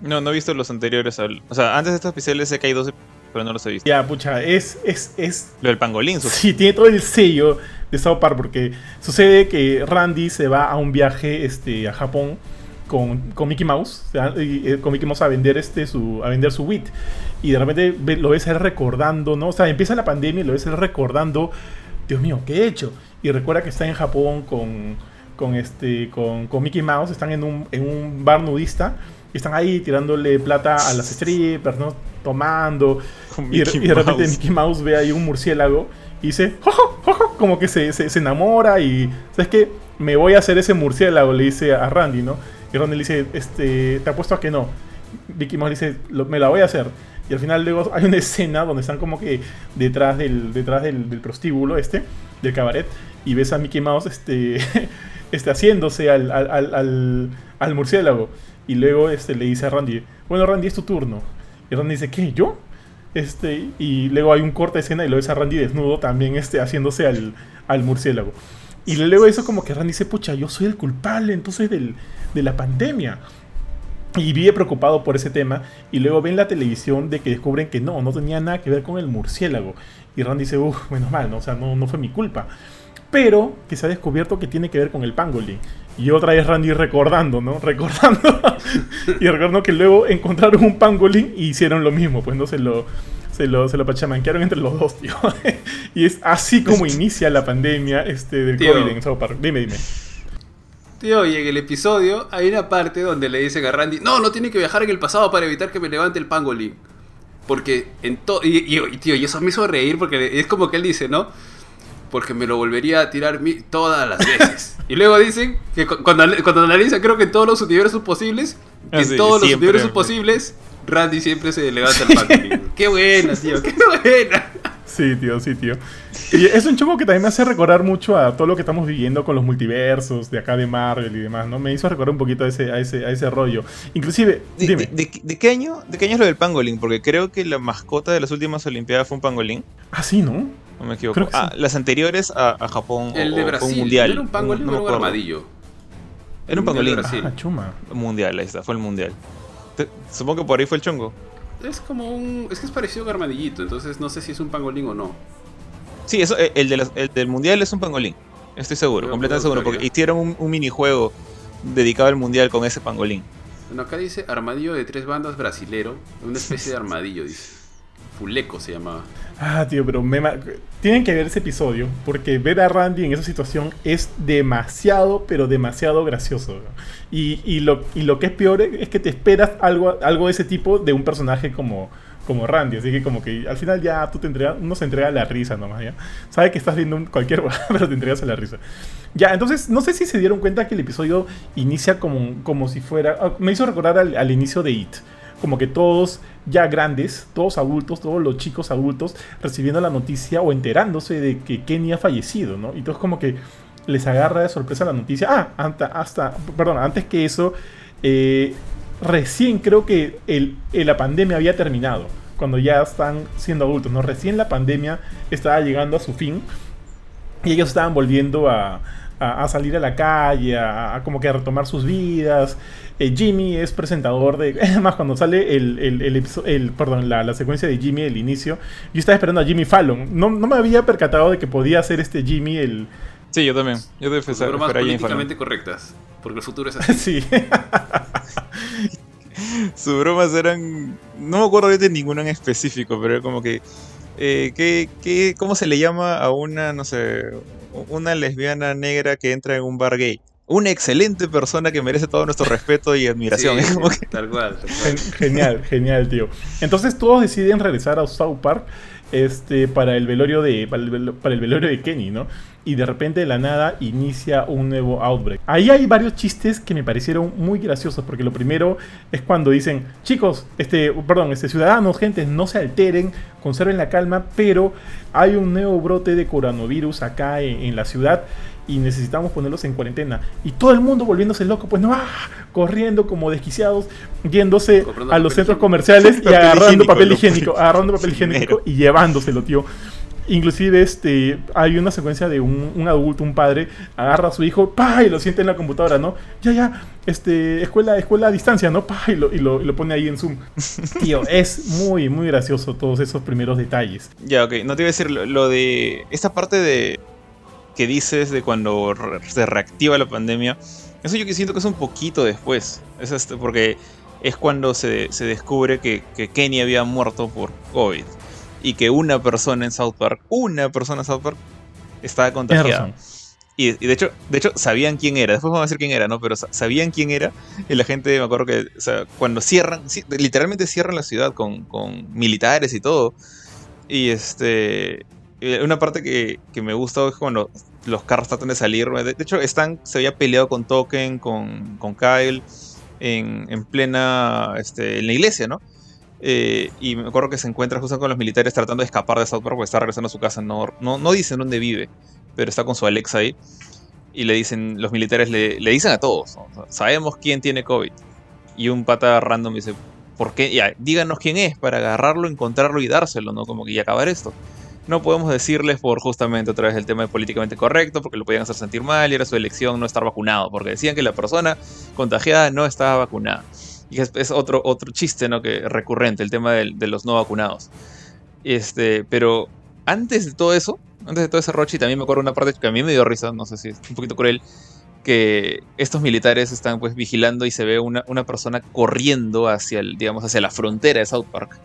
No, no he visto los anteriores. Al... O sea, antes de estos especiales sé que hay dos, pero no los he visto. Ya, pucha, es. es, es... Lo del pangolín, Sí, tiene todo el sello de South Park, porque sucede que Randy se va a un viaje este, a Japón con, con Mickey Mouse, y, con Mickey Mouse a vender este su a vender su wheat y de repente lo ves él recordando, ¿no? O sea, empieza la pandemia y lo ves él recordando, Dios mío, ¿qué he hecho? Y recuerda que está en Japón con con este con, con Mickey Mouse, están en un, en un bar nudista y están ahí tirándole plata a las strippers, ¿no? Tomando Y, y de repente Mouse. Mickey Mouse ve ahí un murciélago y dice, "Jojo, jojo", como que se, se, se enamora y, ¿sabes qué? Me voy a hacer ese murciélago, le dice a Randy, ¿no? Y Randy le dice, este, te apuesto a que no. Mickey Mouse le dice, "Lo- me la voy a hacer. Y al final luego hay una escena donde están como que detrás del, detrás del, prostíbulo este, del cabaret, y ves a Mickey Mouse este, este, haciéndose al- al murciélago. Y luego este, le dice a Randy, bueno Randy, es tu turno. Y Randy dice, ¿qué? ¿Yo? Este, y luego hay un corte de escena y lo ves a Randy desnudo también este, haciéndose al, al murciélago. Y luego eso como que Randy dice, pucha, yo soy el culpable entonces del, de la pandemia. Y vive preocupado por ese tema. Y luego ven la televisión de que descubren que no, no tenía nada que ver con el murciélago. Y Randy dice, uff, menos mal, ¿no? o sea, no, no fue mi culpa. Pero que se ha descubierto que tiene que ver con el pangolin. Y otra vez Randy recordando, ¿no? Recordando. y recordando que luego encontraron un pangolin y hicieron lo mismo. Pues no se lo, se lo, se lo pachamanquearon entre los dos, tío. y es así como inicia la pandemia este, del Tío. COVID en South Park. Dime, dime. Tío, y en el episodio hay una parte donde le dicen a Randy, no, no tiene que viajar en el pasado para evitar que me levante el pangolin. Porque en todo... Y, y- tío, y eso me hizo reír porque es como que él dice, ¿no? Porque me lo volvería a tirar mi- todas las veces. y luego dicen que cu- cuando, cuando analizan, creo que en todos los universos posibles, que Ah, en todos los universos posibles, Randy siempre se levanta el pangolin. qué buena, tío, qué buena. Sí, tío, sí, tío. Y es un choco que también me hace recordar mucho a todo lo que estamos viviendo con los multiversos de acá de Marvel y demás, ¿no? Me hizo recordar un poquito a ese, a ese, a ese rollo. Inclusive, ¿De, dime. de- de- de qué año, ¿De qué año es lo del pangolín? Porque creo que la mascota de las últimas Olimpiadas fue un pangolín. Ah, sí, ¿no? No me equivoco. Creo que ah, sí. las anteriores a, a Japón. El o- de Brasil. un mundial. ¿no era un pangolin no o me era un armadillo? Era un Mundial de pangolín. Brasil. Ah, chuma. Mundial, ahí está, fue el mundial. Te- supongo que por ahí fue el chongo. Es como un... Es que es parecido a un armadillito, entonces no sé si es un pangolín o no. Sí, eso, eh, el, de el del mundial es un pangolín. Estoy seguro, Yo completamente seguro. Porque hicieron un, un minijuego dedicado al mundial con ese pangolín. Bueno, acá dice armadillo de tres bandas brasilero. Una especie de armadillo, dice. Fuleco se llamaba. Ah, tío, pero me tienen que ver ese episodio porque ver a Randy en esa situación es demasiado, pero demasiado gracioso. Y, lo, y lo que es peor es que te esperas algo, algo de ese tipo de un personaje como, como Randy. Así que como que al final ya tú te entregas, uno se entrega la risa nomás, ¿ya? Sabe que estás viendo cualquier pero te entregas a la risa. Ya, entonces no sé si se dieron cuenta que el episodio inicia como, como si fuera... ah, Me hizo recordar al, al inicio de It como que todos ya grandes, todos adultos, todos los chicos adultos, recibiendo la noticia o enterándose de que Kenny ha fallecido, ¿no? Y entonces como que les agarra de sorpresa la noticia. Ah, hasta, hasta perdón, antes que eso, eh, recién creo que el, eh, la pandemia había terminado, cuando ya están siendo adultos, ¿no? Recién la pandemia estaba llegando a su fin y ellos estaban volviendo a, a- a salir a la calle, a, a como que a retomar sus vidas. Eh, Jimmy es presentador de... Además, cuando sale el, el, el perdón, la, la secuencia de Jimmy, el inicio, yo estaba esperando a Jimmy Fallon. No, no me había percatado de que podía ser este Jimmy el... Sí, yo también. Yo debe Con esperar bromas políticamente correctas. Porque el futuro es así. sí. Sus bromas eran. No me acuerdo de ninguna en específico, pero era como que. Eh, ¿qué, qué, ¿Cómo se le llama a una, no sé, una lesbiana negra que entra en un bar gay? Una excelente persona que merece todo nuestro respeto y admiración. Sí, Es como que- Tal cual. tal cual. Gen- Genial, genial, tío. Entonces todos deciden regresar a South Park este, para, el velorio de, para, el velo- para el velorio de Kenny, ¿no? Y de repente de la nada inicia un nuevo outbreak. Ahí hay varios chistes que me parecieron muy graciosos, porque lo primero es cuando dicen, chicos, este, perdón, este, ciudadanos, gente, no se alteren, conserven la calma, pero hay un nuevo brote de coronavirus acá en, en la ciudad y necesitamos ponerlos en cuarentena. Y todo el mundo volviéndose loco, pues no, ¡ah! corriendo como desquiciados, yéndose Comprando a los papel centros comerciales y Papel agarrando higiénico, papel lo higiénico, agarrando papel higiénico y llevándoselo, tío. Inclusive este, hay una secuencia de un, un adulto, un padre, agarra a su hijo, pa, y lo siente en la computadora, ¿no? Ya, ya, este, escuela, escuela a distancia, ¿no? Pa, y lo, y lo, y lo pone ahí en Zoom. Tío, es muy, muy gracioso todos esos primeros detalles. Ya, ok. No te iba a decir lo, lo de. Esta parte de. que dices de cuando re- se reactiva la pandemia. Eso yo siento que es un poquito después. Es este, porque es cuando se, se descubre que, que Kenny había muerto por COVID. Y que una persona en South Park, una persona en South Park, estaba contagiada. Y, y de hecho, de hecho, sabían quién era. Después vamos a decir quién era, ¿no? Pero sa- sabían quién era. Y la gente, me acuerdo que, o sea, cuando cierran, ci- literalmente cierran la ciudad con, con militares y todo. Y este. eh, Una parte que, que me gusta es cuando los carros tratan de salir. De, de hecho, Stan se había peleado con Token, con, con Kyle, en, en plena. Este, en la iglesia, ¿no? Eh, y me acuerdo que se encuentra justo con los militares tratando de escapar de South Park porque está regresando a su casa. No, no, no dicen dónde vive, pero está con su Alexa ahí. Y le dicen, los militares le, le dicen a todos, sabemos quién tiene COVID. Y un pata random dice, ¿por qué? Ya, díganos quién es para agarrarlo, encontrarlo y dárselo, ¿no? Como que y acabar esto. No podemos decirles por justamente otra vez el tema de políticamente correcto, porque lo podían hacer sentir mal y era su elección no estar vacunado, porque decían que la persona contagiada no estaba vacunada. Y es, es otro, otro chiste, ¿no? Que recurrente, el tema del- de, los no vacunados. Este, pero antes de todo eso, antes de todo ese roche, también me acuerdo una parte que a mí me dio risa, no sé si es un poquito cruel, que estos militares están pues vigilando y se ve una, una persona corriendo hacia el, digamos, hacia la frontera de South Park.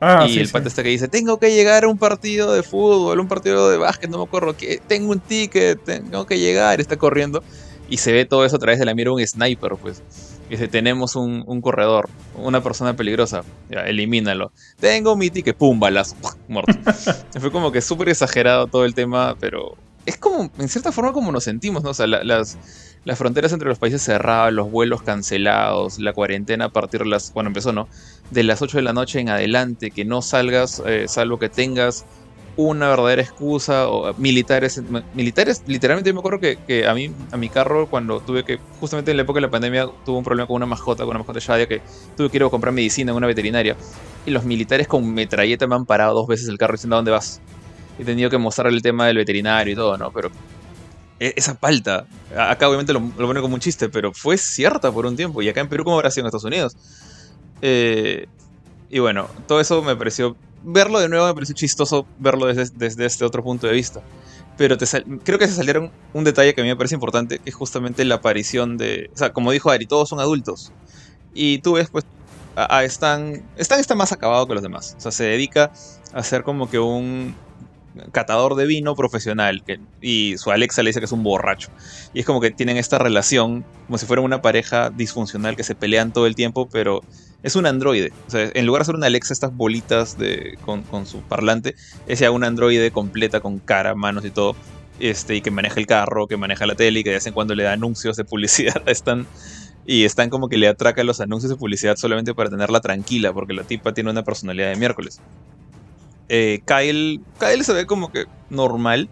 Ah, y sí, el sí. pata está que dice, tengo que llegar a un partido de fútbol, un partido de básquet, no me acuerdo, que tengo un ticket, tengo que llegar, está corriendo. Y se ve todo eso a través de la mira de un sniper, pues. Y dice, tenemos un, un corredor, una persona peligrosa, ya, elimínalo. Tengo mi ticket, pum, balazo, muerto. Fue como que súper exagerado todo el tema, pero es como, en cierta forma, como nos sentimos, ¿no? O sea, la- las, las fronteras entre los países cerradas, los vuelos cancelados, la cuarentena a partir de las, bueno, empezó, ¿no? De las 8 de la noche en adelante, que no salgas, eh, salvo que tengas una verdadera excusa, o militares, militares, literalmente yo me acuerdo que, que a mí, a mi carro, cuando tuve que, justamente en la época de la pandemia, tuve un problema con una mascota, con una mascota Shadia, que tuve que ir a comprar medicina en una veterinaria, y los militares con metralleta me han parado dos veces el carro diciendo, ¿a dónde vas? He tenido que mostrarle el tema del veterinario y todo, ¿no? Pero e- esa palta, a- acá obviamente lo, lo pone como un chiste, pero fue cierta por un tiempo. Y acá en Perú, ¿cómo habrá sido en Estados Unidos? Eh, y bueno, todo eso me pareció. Verlo de nuevo me pareció chistoso verlo desde, desde este otro punto de vista. Pero te sal- creo que se salieron un detalle que a mí me parece importante, que es justamente la aparición de. O sea, como dijo Ari, todos son adultos. Y tú ves, pues, a, a Stan. Stan está más acabado que los demás. O sea, se dedica a ser como que un catador de vino profesional. Que, y su Alexa le dice que es un borracho. Y es como que tienen esta relación, como si fueran una pareja disfuncional que se pelean todo el tiempo, pero es un androide. O sea, en lugar de ser una Alexa, estas bolitas de, con, con su parlante, es ya un androide completa con cara, manos y todo. Este, y que maneja el carro, que maneja la tele y que de vez en cuando le da anuncios de publicidad a Stan. Y están como que le atraca los anuncios de publicidad solamente para tenerla tranquila, porque la tipa tiene una personalidad de miércoles. Eh, Kyle, Kyle se ve como que normal.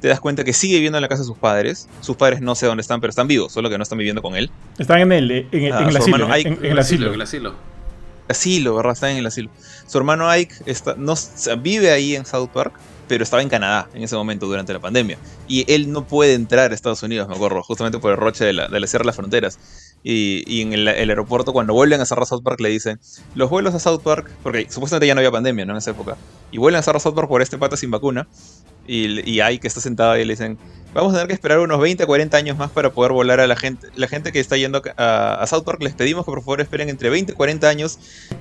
Te das cuenta que sigue viviendo en la casa de sus padres. Sus padres no sé dónde están, pero están vivos, solo que no están viviendo con él. Están en el, en, en Ah, el su asilo. hermano En, Ike. en- en el asilo. En el asilo. Asilo, ¿verdad? Está en el asilo. Su hermano Ike está, no, vive ahí en South Park, pero estaba en Canadá en ese momento durante la pandemia. Y él no puede entrar a Estados Unidos, me acuerdo, justamente por el roche de la, de la cierre de las fronteras. Y, y en el, aeropuerto, cuando vuelven a cerrar South Park, le dicen: Los vuelos a South Park, porque supuestamente ya no había pandemia ¿no? en esa época, y vuelven a cerrar South Park por este pata sin vacuna. Y, y Ike está sentado y le dicen: Vamos a tener que esperar unos 20, 40 años más para poder volar a la gente. La gente que está yendo a, a South Park, les pedimos que por favor esperen entre 20 y 40 años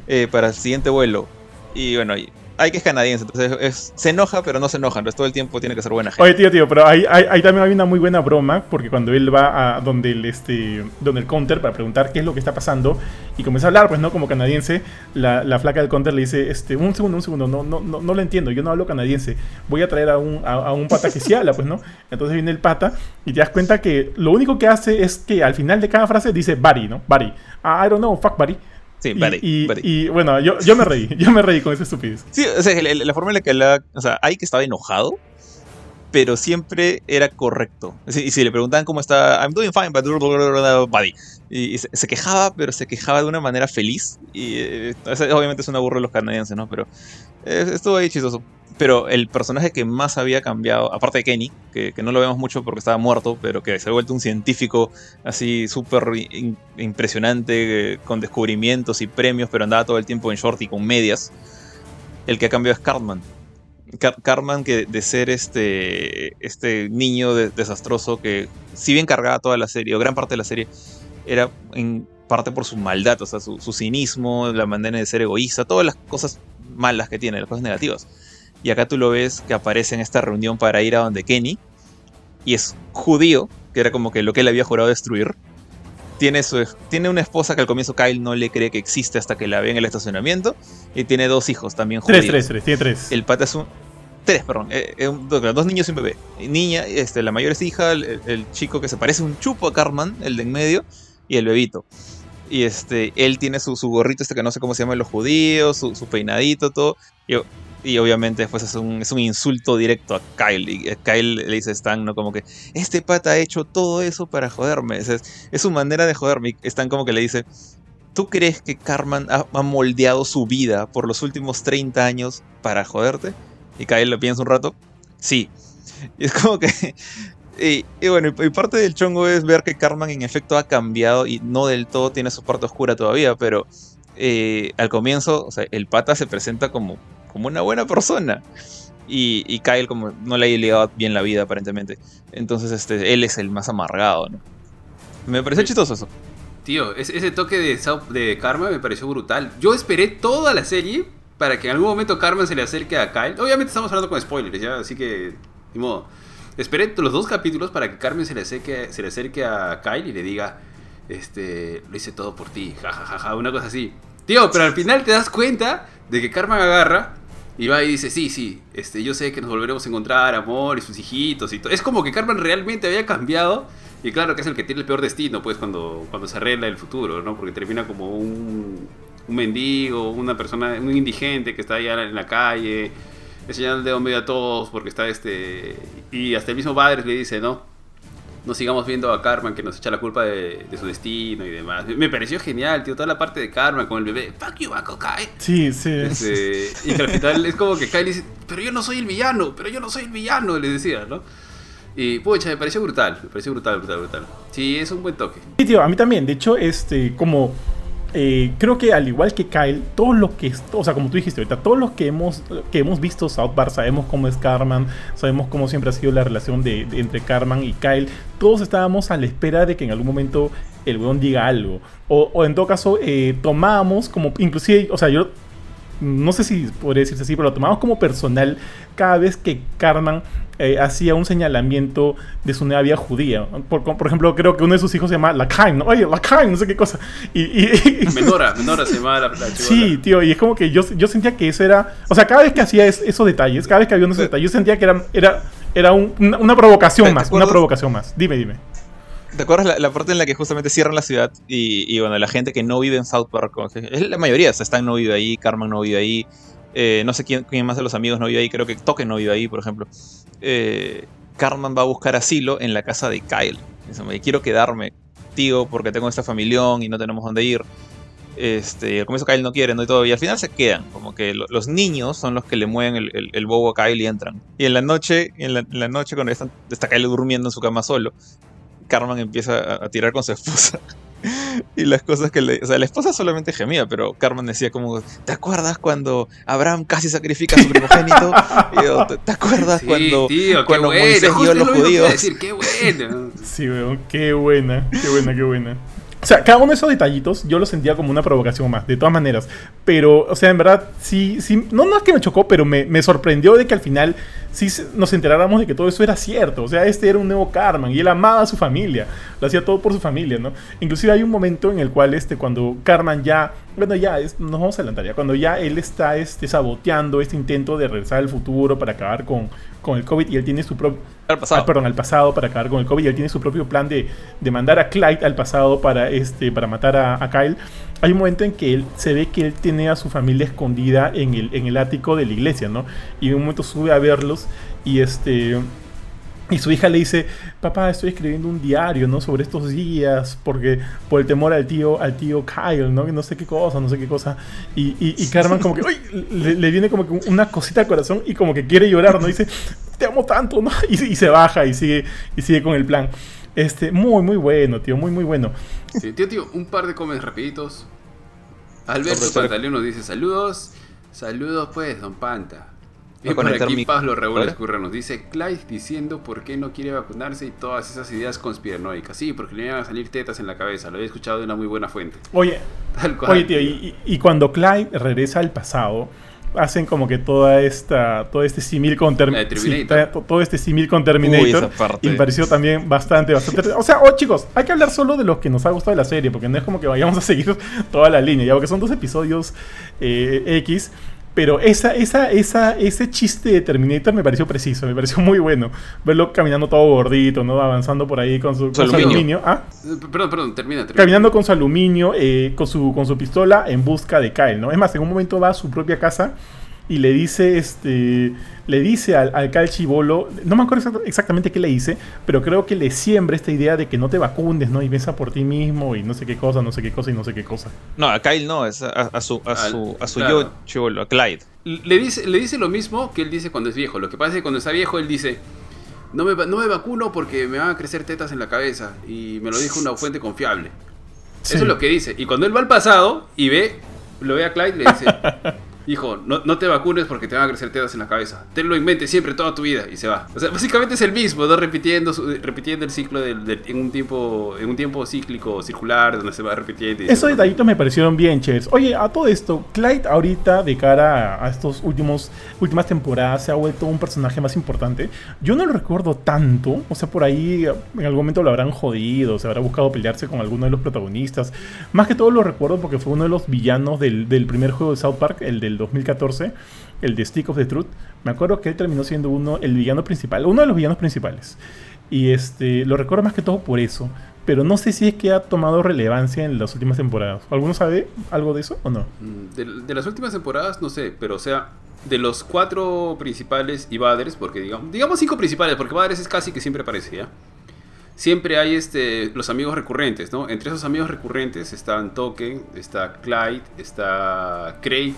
eh, para el siguiente vuelo. Y bueno, y hay que es canadiense, entonces es- se enoja, pero no se enoja, entonces todo el tiempo tiene que ser buena gente. Oye, tío, tío, pero ahí, ahí, ahí también hay una muy buena broma, porque cuando él va a donde el, este, donde el counter para preguntar qué es lo que está pasando y comienza a hablar, pues no, como canadiense, la, la flaca del counter le dice, este, un segundo, un segundo, no, no, no, no lo entiendo, yo no hablo canadiense, voy a traer a un, a, a un pata que sí habla, pues no. Entonces viene el pata y te das cuenta que lo único que hace es que al final de cada frase dice buddy, ¿no? Buddy. Ah, I don't know, fuck buddy. Sí, Y- buddy, y, buddy. y, bueno, yo, yo me reí, yo me reí con esa estupidez. Sí, o sea, el- la forma en la que hablaba, o sea, hay que estaba enojado, pero siempre era correcto. Y si le preguntaban cómo está, I'm doing fine, but buddy. Y, y se, se quejaba, pero se quejaba de una manera feliz. Y eh, obviamente es una burla de los canadienses, ¿no? Pero eh, estuvo ahí chistoso. Pero el personaje que más había cambiado, aparte de Kenny, que, que no lo vemos mucho porque estaba muerto, pero que se ha vuelto un científico así súper impresionante, eh, con descubrimientos y premios, pero andaba todo el tiempo en short y con medias. El que ha cambiado es Cartman. Car- Cartman, que de ser este, este niño de- desastroso que, si bien cargaba toda la serie, o gran parte de la serie, era en parte por su maldad, o sea, su, su cinismo, la manera de ser egoísta, todas las cosas malas que tiene, las cosas negativas. Y acá tú lo ves que aparece en esta reunión para ir a donde Kenny. y es judío, que era como que lo que él había jurado destruir. Tiene, su, tiene una esposa que al comienzo Kyle no le cree que existe hasta que la ve en el estacionamiento. Y tiene dos hijos también judíos. Tres, tres, tres, tiene tres. El pata es un. Tres, perdón. eh, eh, dos, dos niños y un bebé. Niña, este, la mayor es hija, el, el chico que se parece un chupo a Carman, el de en medio, y el bebito. Y este, él tiene su, su gorrito este que no sé cómo se llama en los judíos, su, su peinadito, todo. Y, y obviamente después es un, es un insulto directo a Kyle. Y eh, Kyle le dice Stan, ¿no? Como que, este pata ha hecho todo eso para joderme. Es, es, su manera de joderme. Y Stan como que le dice, ¿tú crees que Carman ha, moldeado su vida por los últimos 30 años para joderte? Y Kyle lo piensa un rato. Sí. Y es como que. Y, y bueno, y, y parte del chongo es ver que Carman en efecto ha cambiado y no del todo tiene su parte oscura todavía, pero eh, al comienzo, o sea, el pata se presenta como, como una buena persona. Y, y Kyle como no le ha ligado bien la vida aparentemente. Entonces este, él es el más amargado, ¿no? Me pareció Sí. chistoso eso. Tío, ese, ese toque de Karma me pareció brutal. Yo esperé toda la serie para que en algún momento Carmen se le acerque a Kyle. Obviamente estamos hablando con spoilers, ¿ya? Así que, ni modo. Esperé los dos capítulos para que Carmen se le acerque, se le acerque a Kyle y le diga, este, lo hice todo por ti, jajajaja, una cosa así. Tío, pero al final te das cuenta de que Carmen agarra y va y dice, sí, sí, este, yo sé que nos volveremos a encontrar, amor y sus hijitos y todo. Es como que Carmen realmente había cambiado y claro que es el que tiene el peor destino, pues, cuando, cuando se arregla el futuro, ¿no? Porque termina como un, un mendigo, una persona, un indigente que está allá en la calle, enseñando el dedo medio a todos porque está este... Y hasta el mismo padre le dice, ¿no? No sigamos viendo a Carmen que nos echa la culpa de, de su destino y demás. Me, pareció genial, tío, toda la parte de Carmen con el bebé. Fuck you, Baco Kai. Sí, sí. Este, y que al final es como que Kyle dice, pero yo no soy el villano, pero yo no soy el villano, le decía, ¿no? Y pucha, me pareció brutal, me pareció brutal, brutal, brutal. Sí, es un buen toque. Sí, tío, a mí también. De hecho, este, como eh, creo que al igual que Kyle, todo lo que o sea, como tú dijiste ahorita, todos los que hemos, que hemos visto South Park, sabemos cómo es Carman, sabemos cómo siempre ha sido la relación de, entre Carman y Kyle. Todos estábamos a la espera de que en algún momento el weón diga algo. O, o en todo caso, eh, tomábamos como, inclusive, o sea, yo no sé si podría decirse así, pero lo tomamos como personal cada vez que Carman eh, hacía un señalamiento de su nueva vida judía. Por, por ejemplo, creo que uno de sus hijos se llama Lakaim, ¿no? Oye, Lakaim, no sé qué cosa. Y, y- y- Menora, Menora se llama la, la. Sí, tío, y es como que yo, yo sentía que eso era. O sea, cada vez que hacía es- esos detalles, cada vez que había unos Sí. detalles, yo sentía que era, era, era un- una, una provocación ¿Te más. Una provocación más. Dime, dime. ¿Te acuerdas la, la parte en la que justamente cierran la ciudad y, y, bueno, la gente que no vive en South Park, como que- es la mayoría, o sea, Stan no vive ahí, Carmen no vive ahí, eh, no sé quién, más de los amigos no vive ahí, creo que Token no vive ahí, por ejemplo. Eh, Carmen va a buscar asilo en la casa de Kyle. Dice, "Me quiero quedarme, tío, porque tengo esta familión y no tenemos dónde ir. Este, al comienzo Kyle no quiere, ¿no? Y todo, y al final se quedan, como que lo- los niños son los que le mueven el, el, bobo a Kyle y entran. Y en la noche, en la, noche cuando está Kyle durmiendo en su cama solo, Carmen empieza a, a tirar con su esposa. y las cosas que le... O sea, la esposa solamente gemía, pero Carmen decía como, ¿te acuerdas cuando Abraham casi sacrifica a su primogénito? Y yo, ¿te, te acuerdas Sí, cuando, tío, cuando bueno. Moisés guió a los lo judíos? decir, qué bueno. Sí, weón, qué buena, qué buena, qué buena. O sea, cada uno de esos detallitos yo lo sentía como una provocación más, de todas maneras. Pero, o sea, en verdad, sí, sí, no, no es que me chocó, pero me, me sorprendió de que al final sí nos enteráramos de que todo eso era cierto. O sea, este era un nuevo Carman y él amaba a su familia, lo hacía todo por su familia, ¿no? Inclusive hay un momento en el cual, este, cuando Carman ya, bueno, ya, es- nos vamos a adelantar ya, cuando ya él está, este, saboteando este intento de regresar al futuro para acabar con, con el COVID y él tiene su propio... Al pasado. Ah, perdón, al pasado para acabar con el COVID. Y él tiene su propio plan de, de mandar a Clyde al pasado para, este, para matar a, a Kyle. Hay un momento en que él se ve que él tiene a su familia escondida en el, en el ático de la iglesia, ¿no? Y en un momento sube a verlos y este. Y su hija le dice, papá, estoy escribiendo un diario, ¿no? Sobre estos días, porque por el temor al tío, al tío Kyle, ¿no? Que no sé qué cosa, no sé qué cosa. Y, y, y Carmen como que, uy, le, le viene como que una cosita al corazón y como que quiere llorar, ¿no? Dice, te amo tanto, ¿no? Y, y se baja y sigue, y sigue con el plan. Este, muy, muy bueno, tío, muy, muy bueno. Sí, tío, tío, un par de comments rapiditos. Alberto Pantaleón nos dice saludos. Saludos pues, don Panta. Y por aquí mi- Pablo Raúl. Escurra nos dice Clyde diciendo por qué no quiere vacunarse y todas esas ideas conspiranoicas. Sí, porque le iban a salir tetas en la cabeza. Lo había escuchado de una muy buena fuente. Oye, Tal cual. Oye, tío, y, y- y cuando Clyde regresa al pasado, hacen como que toda esta, todo este simil con sí, Terminator. todo este simil con Uy, Terminator. esa parte. y me pareció también bastante, bastante. O sea, oh, chicos, hay que hablar solo de los que nos ha gustado de la serie, porque no es como que vayamos a seguir toda la línea, ya porque son dos episodios eh, X. Pero esa, esa, esa, ese chiste de Terminator me pareció preciso, me pareció muy bueno. Verlo caminando todo gordito, ¿no? Avanzando por ahí con su, con su aluminio. aluminio. ¿Ah? Eh, Perdón, perdón, termina, termina. caminando con su aluminio, eh, con, su, con su pistola en busca de Kyle, ¿no? Es más, en un momento va a su propia casa y le dice, este, le dice al, al Kyle Chibolo, no me acuerdo exact- exactamente qué le dice, pero creo que le siembra esta idea de que no te vacunes, ¿no? Y piensa por ti mismo y no sé qué cosa, no sé qué cosa y no sé qué cosa. No, a Kyle no, es a, a su, a su, a su claro. yo chivolo, a Clyde. Le dice, le dice lo mismo que él dice cuando es viejo. Lo que pasa es que cuando está viejo él dice, no me, va- no me vacuno porque me van a crecer tetas en la cabeza. Y me lo dijo una fuente confiable. Sí. Eso es lo que dice. Y cuando él va al pasado y ve, lo ve a Clyde, le dice, hijo, no, no te vacunes porque te van a crecer tetas en la cabeza. Tenlo en mente siempre toda tu vida y se va. O sea, básicamente es el mismo, ¿no? Repitiendo, su- repitiendo el ciclo del, del- en, un tiempo, en un tiempo cíclico, circular, donde se va repitiendo. Esos detallitos me parecieron bien chéveres. Oye, a todo esto, Clyde ahorita, de cara a, a estos últimos últimas temporadas, se ha vuelto un personaje más importante. Yo no lo recuerdo tanto. O sea, por ahí en algún momento lo habrán jodido, se habrá buscado pelearse con alguno de los protagonistas. Más que todo lo recuerdo porque fue uno de los villanos del, del primer juego de South Park, el del 2014, el de Stick of the Truth. Me acuerdo que él terminó siendo uno, el villano principal, uno de los villanos principales. Y este, lo recuerdo más que todo por eso. Pero no sé si es que ha tomado relevancia en las últimas temporadas. ¿Alguno sabe algo de eso o no? Mm, De, de las últimas temporadas, no sé, pero o sea, de los cuatro principales y Baders, porque digamos, digamos cinco principales, porque Baders es casi que siempre aparece, ¿ya? Siempre hay este, los amigos recurrentes, ¿no? Entre esos amigos recurrentes están Token, está Clyde, está Craig.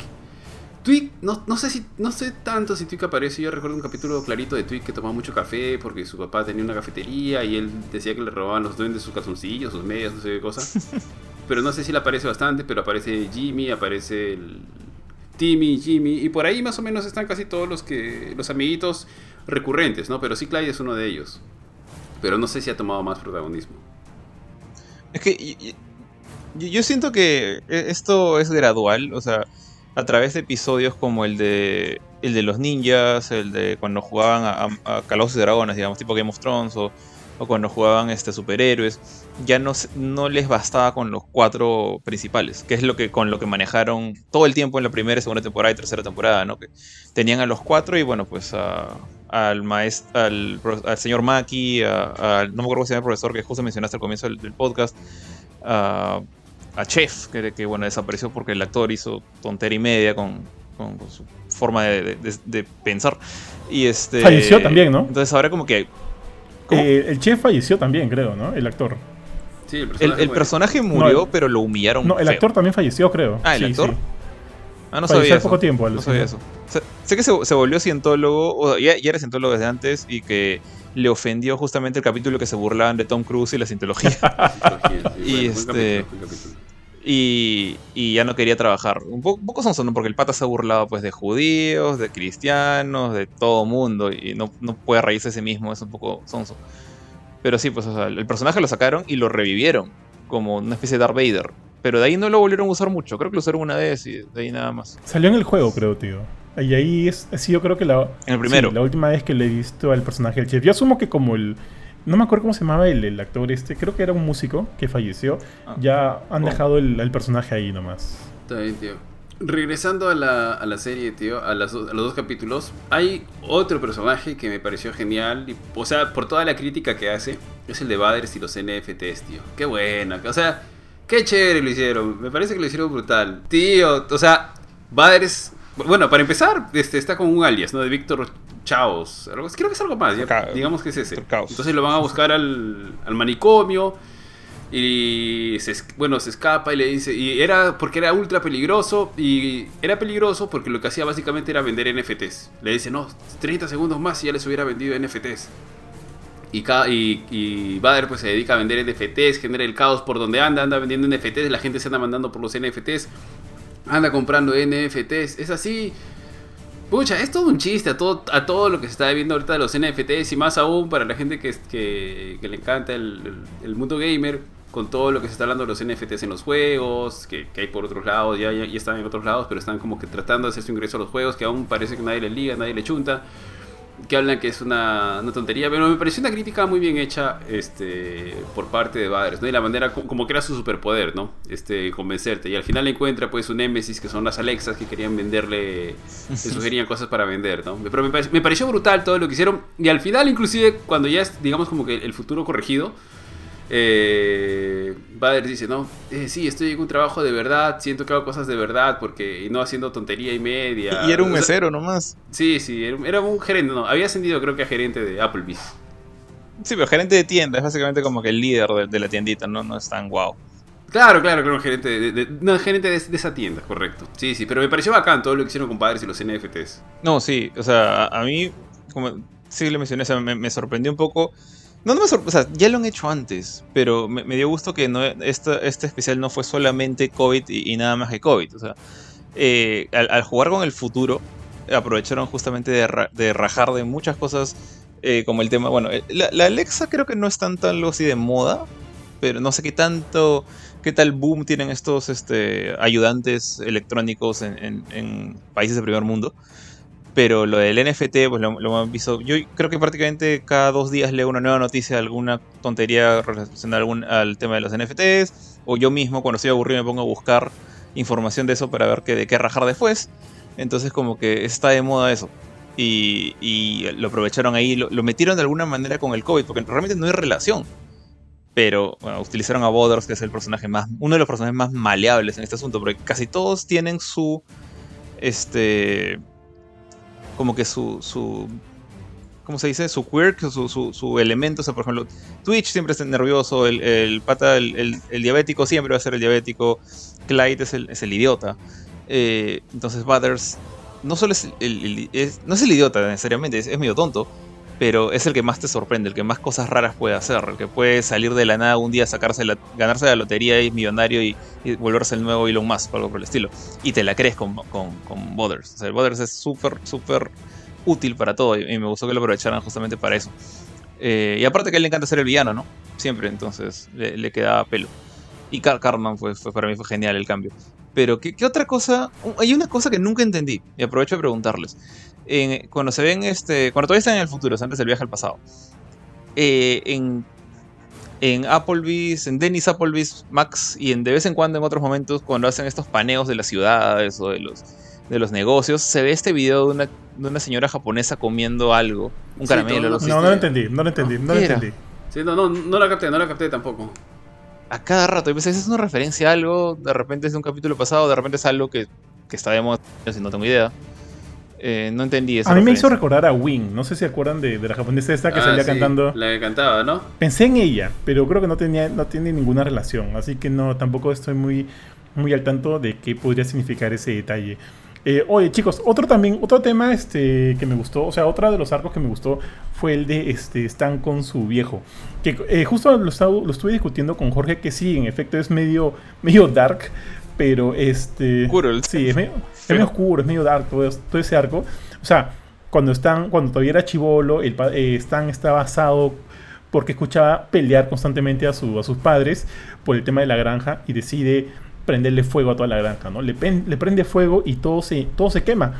Twig, no, no sé si, no sé tanto si Twig aparece. Yo recuerdo un capítulo clarito de Twig que tomaba mucho café porque su papá tenía una cafetería y él decía que le robaban los duendes sus calzoncillos, sus medias, no sé qué cosa. Pero no sé si le aparece bastante, pero aparece Jimmy, aparece el Timmy, Jimmy, y por ahí más o menos están casi todos los que los amiguitos recurrentes, ¿no? Pero sí Clyde es uno de ellos. Pero no sé si ha tomado más protagonismo. Es que yo, yo siento que e- esto es gradual, o sea, a través de episodios como el de el de los ninjas, el de cuando jugaban a, a, y Dragones, digamos, tipo Game of Thrones, o, cuando jugaban este, superhéroes, ya no, no les bastaba con los cuatro principales, que es lo que con lo que manejaron todo el tiempo en la primera, segunda temporada y tercera temporada, ¿no? Que tenían a los cuatro y bueno, pues a- al maestro, al, señor Maki, a, no me acuerdo cómo se el profesor que justo mencionaste al comienzo del, del podcast, a, a Chef, que, que, bueno, desapareció porque el actor hizo tontera y media con, con- con su forma de, de- pensar. Y este, Falleció también, ¿no? Entonces ahora como que... Eh, el chef falleció también, creo, ¿no? El actor. Sí, el personaje. el personaje murió, el- pero lo humillaron. No, el feo. actor también falleció, creo. Ah, ¿el Sí, actor? sí. Ah, no falleció sabía hace eso. poco tiempo, No sabía eso. Sé, sé que se, se volvió cientólogo, o ya, ya era cientólogo desde antes, y que le ofendió justamente el capítulo que se burlaban de Tom Cruise y la cientología. Y este- capítulo, buen capítulo. Y, y ya no quería trabajar. Un poco, un poco ¿no? Porque el pata se ha burlado pues de judíos, de cristianos, de todo mundo, y no, no puede reírse de sí mismo, es un poco sonso. Pero sí, pues o sea, el personaje lo sacaron y lo revivieron, como una especie de Darth Vader. Pero de ahí no lo volvieron a usar mucho, creo que lo usaron una vez y de ahí nada más. Salió en el juego, creo, tío. Y ahí es, ha sido creo que la, En el primero. sí, la última vez que le he visto al personaje del chef. Yo asumo que como el... No me acuerdo cómo se llamaba el, el actor este. Creo que era un músico que falleció. Ah. Ya han Oh. dejado el, el personaje ahí nomás. Está bien, tío. Regresando a la, a la serie, tío, a, las do- a los dos capítulos, hay otro personaje que me pareció genial. y- o sea, por toda la crítica que hace, es el de Baders y los NFTs, tío. Qué buena. O sea, qué chévere lo hicieron. Me parece que lo hicieron brutal. Tío, o sea, Baders. Bueno, para empezar, este, está con un alias, ¿no? De Víctor Chaos. Creo que es algo más, ya, digamos que es ese. Entonces lo van a buscar al, al manicomio. Y se, bueno, se escapa y le dice. Y era porque era ultra peligroso. Y era peligroso porque lo que hacía básicamente era vender NFTs. Le dice, no, 30 segundos más y ya les hubiera vendido NFTs. Y, y, y Bader pues se dedica a vender NFTs, genera el caos por donde anda, anda vendiendo NFTs, la gente se anda mandando por los NFTs, anda comprando NFTs, es así. Pucha, es todo un chiste a todo, a todo lo que se está viendo ahorita de los NFTs y más aún para la gente que, que, le encanta el, el- el mundo gamer. con todo lo que se está hablando de los NFTs en los juegos, que, que hay por otros lados, ya, ya, ya, están en otros lados, pero están como que tratando de hacer su ingreso a los juegos, que aún parece que nadie le liga, nadie le chunta, que hablan que es una, tontería, pero me pareció una crítica muy bien hecha este, por parte de Baders, ¿no? Y la manera como, como que era su superpoder, ¿no? Este, convencerte. Y al final encuentra pues un Nemesis que son las Alexas que querían venderle, le sugerían cosas para vender, ¿no? Pero me, me pareció brutal todo lo que hicieron. Y al final, inclusive, cuando ya es, digamos, como que el futuro corregido, eh, Bader dice, no, eh, sí, estoy en un trabajo de verdad, siento que hago cosas de verdad, porque y no haciendo tontería y media. Y era un O sea, mesero nomás. Sí, sí, era, un gerente, no, había ascendido creo que a gerente de Applebee's. Sí, pero gerente de tienda, es básicamente como que el líder de, de la tiendita, ¿no? No es tan guau. Claro, claro, claro, gerente de, de- no, gerente de, de esa tienda, correcto. Sí, sí, pero me pareció bacán todo lo que hicieron con padres y los NFTs. No, sí, o sea, a, a mí, como sí le mencioné, o sea, me, me sorprendió un poco. No, no me sorprendió, o sea, ya lo han hecho antes, pero me, dio gusto que este especial no fue solamente COVID y, nada más que COVID. O sea, eh, al, jugar con el futuro, aprovecharon justamente de, ra- de rajar de muchas cosas, eh, como el tema, bueno, eh, la, Alexa creo que no es tanto algo así de moda, pero no sé qué tanto, qué tal boom tienen estos este, ayudantes electrónicos en, en- en países de primer mundo. Pero lo del NFT, pues lo, lo hemos visto. Yo creo que prácticamente cada dos días leo una nueva noticia, alguna tontería relacionada algún- al tema de los NFTs. O yo mismo, cuando estoy aburrido, me pongo a buscar información de eso para ver qué, de qué rajar después. Entonces, como que está de moda eso. Y, y lo aprovecharon ahí, lo, lo metieron de alguna manera con el COVID, porque realmente no hay relación. Pero bueno, utilizaron a Boders, que es el personaje más, uno de los personajes más maleables en este asunto, porque casi todos tienen su, este, como que su, su ¿cómo se dice? Su quirk, su, su, elemento. O sea, por ejemplo, Twitch siempre está nervioso, el, el pata, el, el- diabético siempre va a ser el diabético, Clyde es el, es idiota. Eh, entonces, Butters no solo es el- es- no es el idiota necesariamente, es, es medio tonto, pero es el que más te sorprende, el que más cosas raras puede hacer, el que puede salir de la nada un día, sacarse ganarse la lotería y millonario y, volverse el nuevo Elon Musk o algo por el estilo. Y te la crees con, con, con. O sea, el es súper, súper útil para todo y, me gustó que lo aprovecharan justamente para eso. Eh, y aparte que a él le encanta ser el villano, ¿no? Siempre, entonces le, le quedaba pelo. Y Car Cartman fue, para mí fue genial el cambio. Pero, ¿qué, qué otra cosa? Hay una cosa que nunca entendí y aprovecho de preguntarles. En- cuando se ven, este, cuando todavía están en el futuro, o sea, antes del viaje al pasado, eh, en, en Applebee's, en Dennis Applebee's, Max, y en, de vez en cuando en otros momentos, cuando hacen estos paneos de las ciudades o de los, de los negocios, se ve este video de una, de una señora japonesa comiendo algo, un Sí, caramelo, lo. No, no lo entendí, no lo entendí, no lo ¿Qué era? entendí. Sí, no, no, no la capté, no la capté tampoco. a cada rato. Y pues, ¿es una referencia a algo? De repente es de un capítulo pasado, de repente es algo que, que está de moda, si no tengo idea. Eh, no entendí eso. A mí me hizo recordar a Wing, no sé si se acuerdan de, de la japonesa esta que Ah, salía sí, cantando. La que cantaba, ¿no? Pensé en ella, pero creo que no tenía, no tiene ninguna relación, así que no, tampoco estoy muy, muy al tanto de qué podría significar ese detalle. Eh, oye, chicos, otro también, otro tema este, que me gustó, o sea, otro de los arcos que me gustó fue el de este, Stan con su viejo. Que eh, justo lo, estaba- lo estuve discutiendo con Jorge, que sí, en efecto es medio, medio dark, pero este. Sí, es medio, es medio oscuro, es medio dark todo, todo ese arco. O sea, cuando están, cuando todavía era chivolo, el eh, Stan está basado porque escuchaba pelear constantemente a, su, a sus padres por el tema de la granja y decide prenderle fuego a toda la granja, ¿no? Le, pen- le prende fuego y todo se, todo se quema.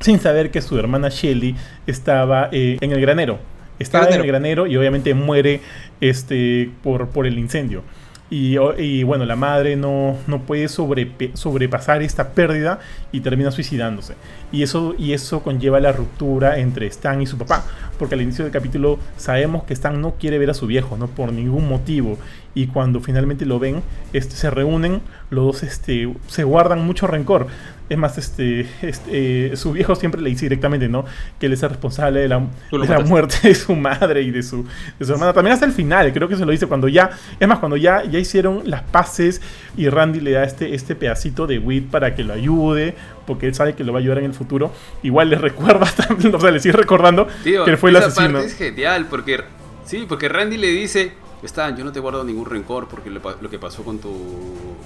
Sin saber que su hermana Shelly estaba eh, en el granero. Estaba en Granero. el granero y obviamente muere este, por, por el incendio. Y, y, bueno, la madre no, no puede sobrepasar esta pérdida y termina suicidándose. Y eso, y eso conlleva la ruptura entre Stan y su papá. Porque al inicio del capítulo sabemos que Stan no quiere ver a su viejo, no por ningún motivo. Y cuando finalmente lo ven, este, se reúnen, los dos este, se guardan mucho rencor. Es más, este, este, eh, su viejo siempre le dice directamente, ¿no? Que él es el responsable de la, de la muerte de su madre y de su, de su hermana. También hasta el final, creo que se lo dice cuando ya, es más, cuando ya, ya hicieron las paces y Randy le da este, este pedacito de wheat para que lo ayude, porque él sabe que lo va a ayudar en el futuro. Igual le recuerda, o sea, le sigue recordando Tío, que él fue el esa asesino. parte es genial porque sí, porque Randy le dice, Stan, yo no te guardo ningún rencor porque lo, que pasó con tu,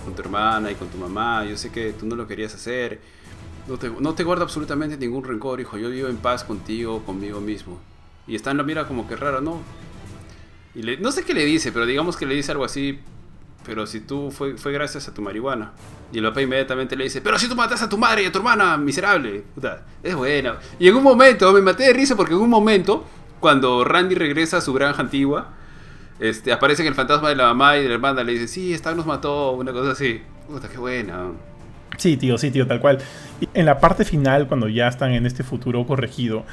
con tu hermana y con tu mamá, yo sé que tú no lo querías hacer. No te, no te guardo absolutamente ningún rencor, hijo. Yo vivo en paz contigo, conmigo mismo. Y Stan lo mira como que raro, ¿no? Y le- no sé qué le dice, pero digamos que le dice algo así pero si tú fue, fue gracias a tu marihuana. Y el papá inmediatamente le dice, pero si tú matas a tu madre y a tu hermana, miserable. Puta, es buena. Y en un momento, me maté de risa porque en un momento, cuando Randy regresa a su granja antigua, este, aparece el fantasma de la mamá y de la hermana le dice, sí, Stan nos mató, una cosa así. Puta, qué buena. Sí, tío, sí, tío, tal cual. En la parte final, cuando ya están en este futuro corregido,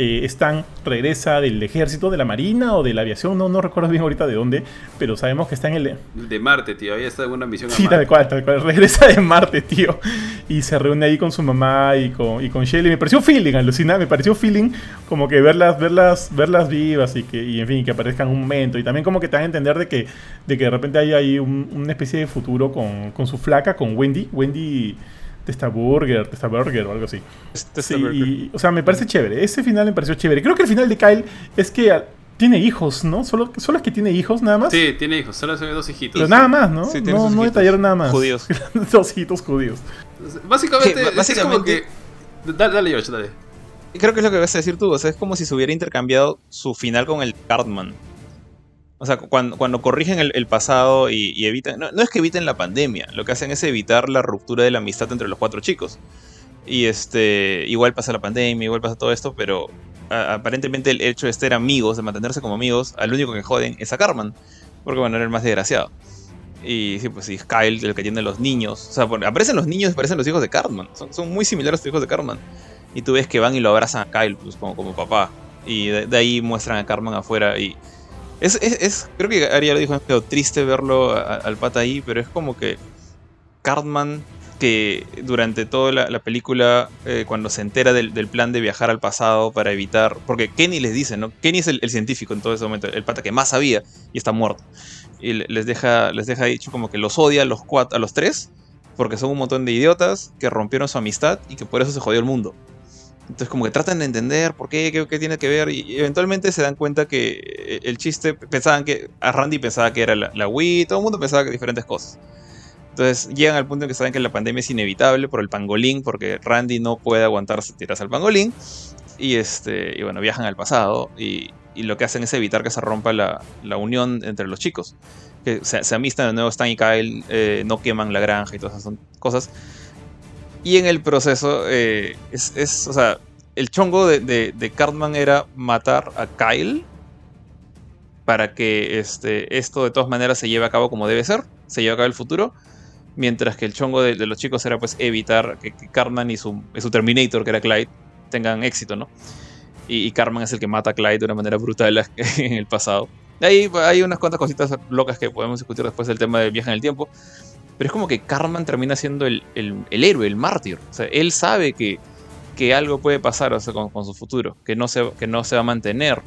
eh, Stan regresa del ejército, de la marina o de la aviación, no, no recuerdo bien ahorita de dónde, pero sabemos que está en el... De Marte, tío, ahí está en una misión Sí, tal cual, tal cual, regresa de Marte, tío, y se reúne ahí con su mamá y con, y con Shelly. Me pareció feeling, alucina, me pareció feeling como que verlas, verlas, verlas vivas y que, y en fin, que aparezcan un momento, y también como que te dan a entender de que de, que de repente hay ahí un, una especie de futuro con, con su flaca, con Wendy, Wendy... Testaburger, Testaburger o algo así. Sí, y, o sea, me parece chévere. Ese final me pareció chévere. Creo que el final de Kyle es que tiene hijos, ¿no? Solo, solo es que tiene hijos nada más. Sí, tiene hijos, solo se ve dos hijitos. Pero nada más, ¿no? Sí, no, no detallaron nada más. Judíos. dos hijitos judíos. Básicamente, Sí, básicamente- es como que... Dale, dale, George, dale. Creo que es lo que vas a decir tú, o sea, es como si se hubiera intercambiado su final con el Cartman. O sea, cuando, cuando corrigen el, pasado y, evitan... No, no es que eviten la pandemia, lo que hacen es evitar la ruptura de la amistad entre los cuatro chicos. Y este, igual pasa la pandemia, igual pasa todo esto, pero aparentemente el hecho de ser amigos, de mantenerse como amigos, al único que joden es a Cartman. Porque bueno, era el más desgraciado. Y sí, pues sí, Kyle el que tiene los niños. O sea, aparecen los niños y aparecen los hijos de Cartman. Son, son muy similares a los hijos de Cartman. Y tú ves que van y lo abrazan a Kyle, pues como, como papá. Y de, de ahí muestran a Cartman afuera. Y es, es, creo que Ari ya lo dijo, es medio triste verlo al pata ahí, pero es como que Cartman, que durante toda la, la película, eh, cuando se entera del, plan de viajar al pasado para evitar. Porque Kenny les dice, ¿no? Kenny es el, científico en todo ese momento, el pata que más sabía y está muerto. Y le- les deja, les deja dicho como que los odia a los, cuatro, a los tres, porque son un montón de idiotas que rompieron su amistad y que por eso se jodió el mundo. Entonces como que tratan de entender por qué, qué, qué tiene que ver y eventualmente se dan cuenta que eh, el chiste, pensaban que, a Randy pensaba que era la, la Wii, todo el mundo pensaba que diferentes cosas. Entonces llegan al punto en que saben que la pandemia es inevitable por el pangolín, porque Randy no puede aguantarse tiras al pangolín. Y, este, y bueno, viajan al pasado y, y lo que hacen es evitar que se rompa la, la unión entre los chicos. Que se, se amistan de nuevo Stan y Kyle, eh, no queman la granja y todas esas son cosas. Y en el proceso, eh, es, es, o sea, el chongo de, de, de Cartman era matar a Kyle para que este, esto de todas maneras se lleve a cabo como debe ser, se lleve a cabo el futuro. Mientras que el chongo de, los chicos era pues evitar que, que Cartman y su, su Terminator, que era Clyde, tengan éxito, ¿no? Y, y Cartman es el que mata a Clyde de una manera brutal en el pasado. Ahí hay unas cuantas cositas locas que podemos discutir después del tema del viaje en el tiempo. Pero es como que Cartman termina siendo el, el, héroe, el mártir. O sea, él sabe que, que algo puede pasar o sea, con, su futuro, que no, se, que no se va a mantener,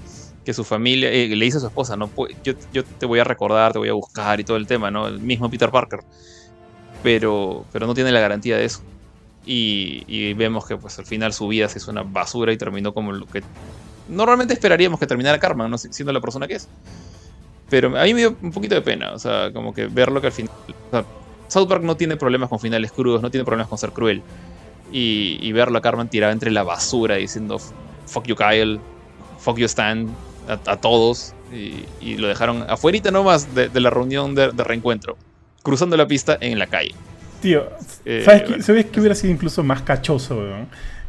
que su familia, eh, le dice a su esposa, no yo, yo te voy a recordar, te voy a buscar y todo el tema, ¿no? El mismo Peter Parker. Pero, pero no tiene la garantía de eso. Y, y, vemos que pues al final su vida se hizo una basura y terminó como lo que normalmente esperaríamos que terminara Cartman, ¿no? siendo la persona que es. Pero a mí me dio un poquito de pena, o sea, como que verlo que al final... South Park no tiene problemas con finales crudos, no tiene problemas con ser cruel. Y, y verlo a Cartman tirado entre la basura diciendo fuck you Kyle, fuck you Stan, a, a todos. Y, y, lo dejaron afuerita nomás de, de la reunión de, de, reencuentro, cruzando la pista en la calle. Tío, eh, ¿sabes bueno. qué? ¿sabes que hubiera sido incluso más cachoso, ¿no?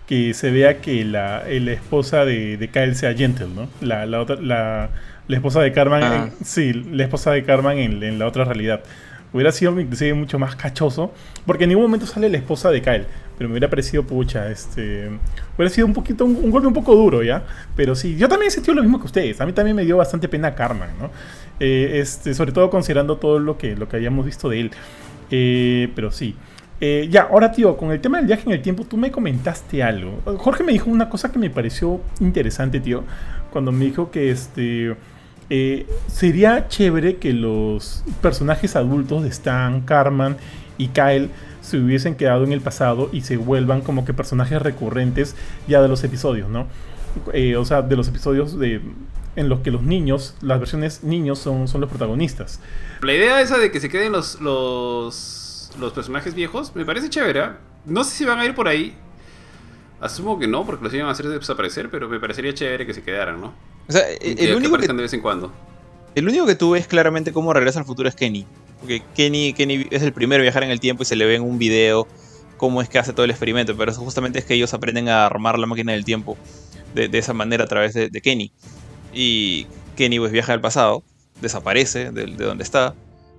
Que se vea que la, la esposa de, de, Kyle sea Gentle, ¿no? La, la, otra, la esposa de Carmen, ah. en, sí, la esposa de Carmen en, en la otra realidad hubiera sido mucho más cachoso, porque en ningún momento sale la esposa de Kyle, pero me hubiera parecido, pucha, este, hubiera sido un poquito, un, un golpe un poco duro, ¿ya? Pero sí, yo también he sentido lo mismo que ustedes, a mí también me dio bastante pena Carmen, ¿no? Eh, este, sobre todo considerando todo lo que, lo que habíamos visto de él, eh, pero sí. Eh, ya, ahora tío, con el tema del viaje en el tiempo, tú me comentaste algo. Jorge me dijo una cosa que me pareció interesante, tío, cuando me dijo que este... Eh, sería chévere que los personajes adultos de Stan, Carman y Kyle se hubiesen quedado en el pasado y se vuelvan como que personajes recurrentes ya de los episodios, ¿no? Eh, o sea, de los episodios de, en los que los niños, las versiones niños son, son los protagonistas. La idea esa de que se queden los, los, los personajes viejos me parece chévere. ¿eh? No sé si van a ir por ahí. Asumo que no, porque los iban a hacer desaparecer, pero me parecería chévere que se quedaran, ¿no? O sea, el, único que que, de vez en cuando. El único que tú ves claramente cómo regresa al futuro es Kenny. Porque Kenny, Kenny es el primero a viajar en el tiempo y se le ve en un video cómo es que hace todo el experimento, pero eso justamente es que ellos aprenden a armar la máquina del tiempo de, esa manera a través de, Kenny. Y Kenny pues viaja al pasado, desaparece de, donde está,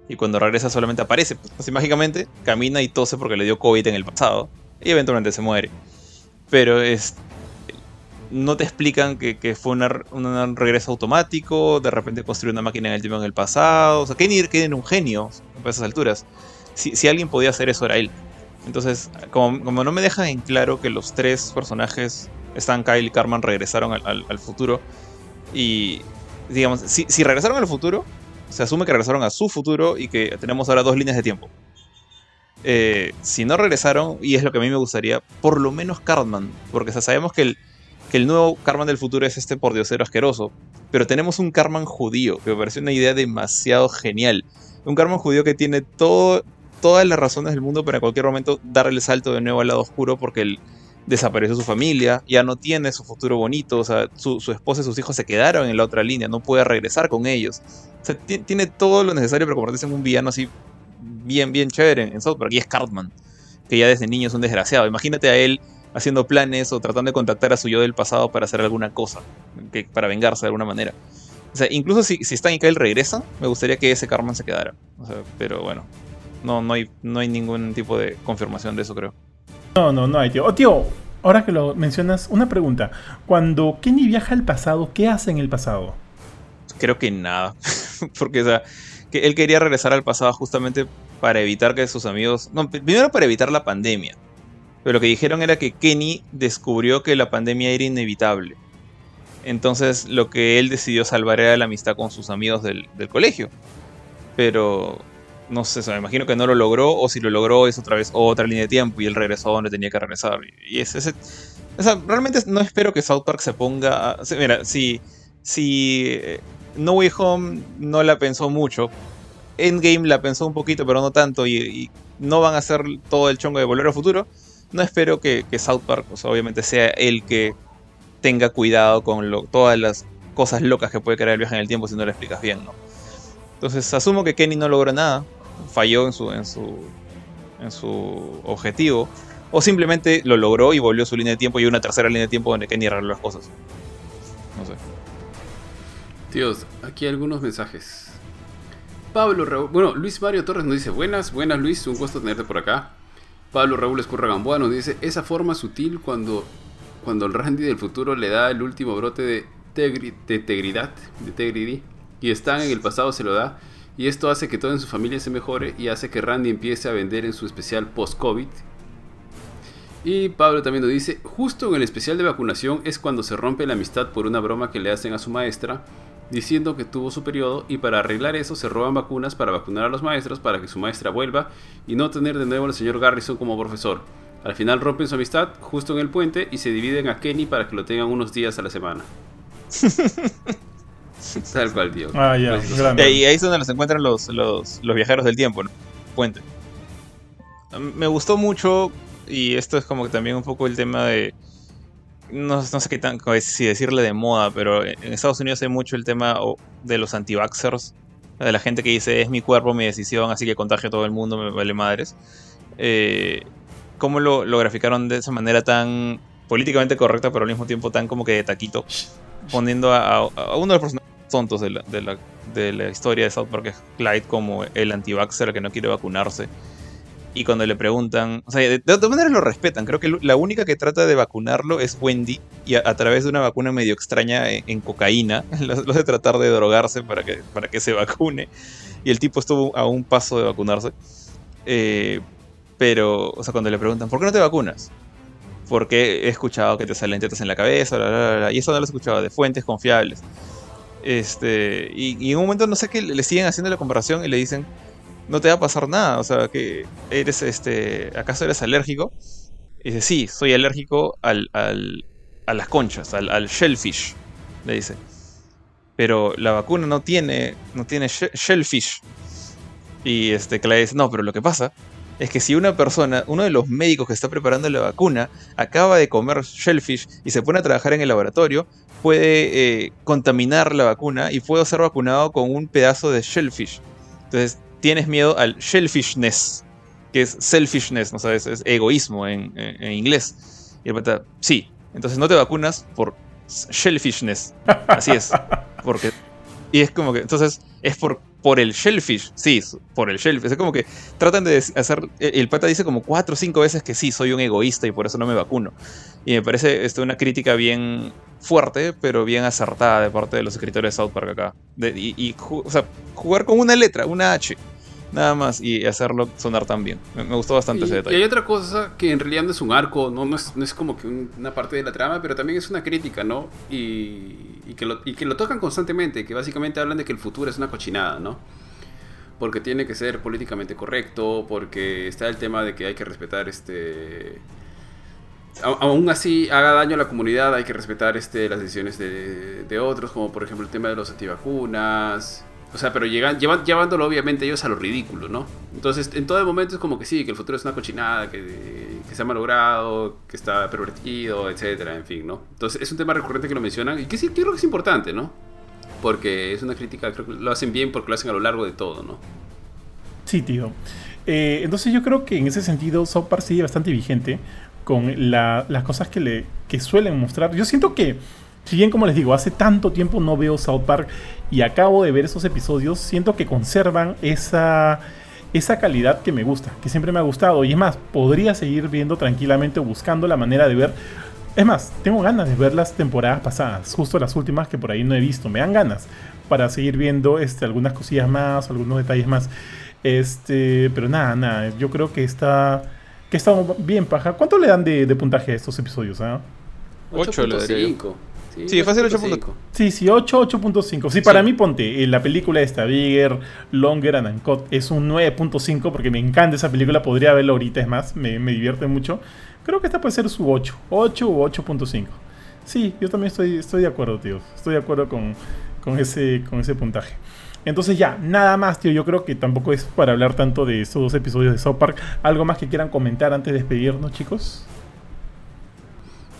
y cuando regresa solamente aparece, pues, así mágicamente, camina y tose porque le dio COVID en el pasado, y eventualmente se muere. Pero es, no te explican que, fue un regreso automático, de repente construyó una máquina en el tiempo en el pasado. O sea, Kenny, era un genio a esas alturas. Si, alguien podía hacer eso, era él. Entonces, como, no me dejan en claro que los tres personajes, Stan, Kyle y Carmen, regresaron al, futuro. Y, digamos, si, si, regresaron al futuro, se asume que regresaron a su futuro y que tenemos ahora dos líneas de tiempo. Eh, si no regresaron, y es lo que a mí me gustaría, por lo menos Cartman, porque sabemos que el, que el nuevo Carman del futuro es este por pordiosero asqueroso. Pero tenemos un Carman judío, que me parece una idea demasiado genial. Un Carman judío que tiene todas las razones del mundo para en cualquier momento darle el salto de nuevo al lado oscuro porque él desapareció su familia, ya no tiene su futuro bonito, o sea, su, esposa y sus hijos se quedaron en la otra línea, no puede regresar con ellos. O sea, tiene todo lo necesario para convertirse en un villano así bien, bien chévere en South Park. Y es Cartman, que ya desde niño es un desgraciado. Imagínate a él haciendo planes o tratando de contactar a su yo del pasado para hacer alguna cosa, que, para vengarse de alguna manera. O sea, incluso si, si Stan y Kyle regresan, me gustaría que ese Carmen se quedara. O sea, pero bueno, no, no, hay, no hay ningún tipo de confirmación de eso, creo. No, no, no hay, tío. Oh, tío, ahora que lo mencionas, una pregunta. Cuando Kenny viaja al pasado, ¿qué hace en el pasado? Creo que nada. Porque, o sea, que él quería regresar al pasado justamente para evitar que sus amigos. No, primero para evitar la pandemia. Pero lo que dijeron era que Kenny descubrió que la pandemia era inevitable. Entonces lo que él decidió salvar era la amistad con sus amigos del, colegio. Pero no sé, me imagino que no lo logró, o si lo logró es otra vez otra línea de tiempo y él regresó donde tenía que regresar. Y es ese. O sea, realmente no espero que South Park se ponga. mira, si, si eh, No Way Home no la pensó mucho, Endgame la pensó un poquito, pero no tanto, y, y no van a hacer todo el chongo de volver al futuro no espero que, South Park, obviamente, sea el que tenga cuidado con todas las cosas locas que puede crear el viaje en el tiempo si no lo explicas bien, ¿no? Entonces asumo que Kenny no logró nada, falló en su, en su, objetivo, o simplemente lo logró y volvió a su línea de tiempo y una tercera línea de tiempo donde Kenny arregló las cosas. No sé. Tíos, aquí hay algunos mensajes. Pablo, bueno, Luis Mario Torres nos dice, buenas, buenas Luis, un gusto tenerte por acá. Pablo Raúl Escurra Gamboa nos dice, esa forma sutil cuando, cuando el Randy del futuro le da el último brote de, tegridad, de tegridi, y Stan en el pasado se lo da, y esto hace que todo en su familia se mejore y hace que Randy empiece a vender en su especial post-COVID. Y Pablo también nos dice, justo en el especial de vacunación es cuando se rompe la amistad por una broma que le hacen a su maestra, diciendo que tuvo su periodo y para arreglar eso se roban vacunas para vacunar a los maestros para que su maestra vuelva y no tener de nuevo al señor Garrison como profesor. Al final rompen su amistad justo en el puente y se dividen a Kenny para que lo tengan unos días a la semana. Tal cual, tío. Ah, ya, Y ahí es donde los encuentran los, los, los viajeros del tiempo, ¿no? Puente. Me gustó mucho, y esto es como que también un poco el tema de no, sé qué tan si decirle de moda, pero en Estados Unidos hay mucho el tema de los anti-vaxxers, de la gente que dice es mi cuerpo, mi decisión, así que contagio a todo el mundo, me vale madres. Eh, ¿Cómo lo, graficaron de esa manera tan políticamente correcta, pero al mismo tiempo tan como que de taquito? Poniendo a, uno de los personajes tontos de la historia de South Park, Clyde, como el anti-vaxxer que no quiere vacunarse y cuando le preguntan, o sea, de, todas maneras lo respetan. Creo que la única que trata de vacunarlo es Wendy y a, través de una vacuna medio extraña en, cocaína, lo, hace tratar de drogarse para que, para que se vacune. Y el tipo estuvo a un paso de vacunarse. Eh, pero, o sea, cuando le preguntan, ¿por qué no te vacunas? Porque he escuchado que te salen tetas en la cabeza, y eso no lo he escuchado de fuentes confiables. Este, y en un momento no sé qué le siguen haciendo la comparación y le dicen, no te va a pasar nada. O sea, que eres, este, ¿acaso eres alérgico? Y dice, sí, soy alérgico al, al, a las conchas, al, shellfish, le dice. Pero la vacuna no tiene, no tiene shellfish. Y este, le dice, no, pero lo que pasa es que si una persona, uno de los médicos que está preparando la vacuna, acaba de comer shellfish y se pone a trabajar en el laboratorio, puede eh, contaminar la vacuna y puede ser vacunado con un pedazo de shellfish. Entonces, tienes miedo al shellfishness, que es selfishness, ¿no sabes? Es egoísmo en, inglés. Y el pata, sí, entonces no te vacunas por shellfishness. Así es. Porque. Y es como que. Entonces, es por, por el shellfish. Sí, por el shellfish. Es como que tratan de hacer. El el pata dice como cuatro o cinco veces que sí, soy un egoísta y por eso no me vacuno. Y me parece esto una crítica bien fuerte, pero bien acertada de parte de los escritores de South Park acá. Y o sea, jugar con una letra, una H. Nada más. Y hacerlo sonar tan bien. Me, me gustó bastante Y, ese y detalle. hay otra cosa que en realidad no es un arco, no, no, es, no es como que un- una parte de la trama, pero también es una crítica, ¿no? Y, y que lo, y que lo tocan constantemente, que básicamente hablan de que el futuro es una cochinada, ¿no? Porque tiene que ser políticamente correcto, porque está el tema de que hay que respetar este... Aún así haga daño a la comunidad, hay que respetar este, las decisiones de, de otros, como por ejemplo el tema de los antivacunas. O sea, pero llegan, llevándolo obviamente ellos a lo ridículo, ¿no? Entonces, en todo momento es como que sí, que el futuro es una cochinada, que, se ha malogrado, que está pervertido, etcétera, en fin, ¿no? Entonces, es un tema recurrente que lo mencionan y que sí, yo creo que es importante, ¿no? Porque es una crítica, creo que lo hacen bien porque lo hacen a lo largo de todo, ¿no? Sí, tío. Eh, entonces yo creo que en ese sentido South Park sigue bastante vigente con la- las cosas que, le, que suelen mostrar. Yo siento que, si bien como les digo, hace tanto tiempo no veo South Park y acabo de ver esos episodios, siento que conservan esa, esa calidad que me gusta, que siempre me ha gustado. Y es más, podría seguir viendo tranquilamente, buscando la manera de ver. Es más, tengo ganas de ver las temporadas pasadas, justo las últimas que por ahí no he visto. Me dan ganas para seguir viendo este, algunas cosillas más, algunos detalles más. Este, pero nada, nada. Yo creo que está, que está bien paja. ¿Cuánto le dan de, de puntaje a estos episodios? ah? Daría yo. 8.5. Sí, fácil 8.5. Sí, sí, 8, 8.5. Sí, para Sí. mí ponte, eh, la película esta, Bigger, Longer and Uncut, es un 9.5 porque me encanta esa película, podría verla ahorita, es más, me, me divierte mucho. Creo que esta puede ser su 8, 8 o 8.5. Sí, yo también estoy, estoy de acuerdo, tío. Estoy de acuerdo con, con, ese, con ese puntaje. Entonces ya, nada más, tío. Yo creo que tampoco es para hablar tanto de estos dos episodios de South Park. ¿Algo más que quieran comentar antes de despedirnos, chicos?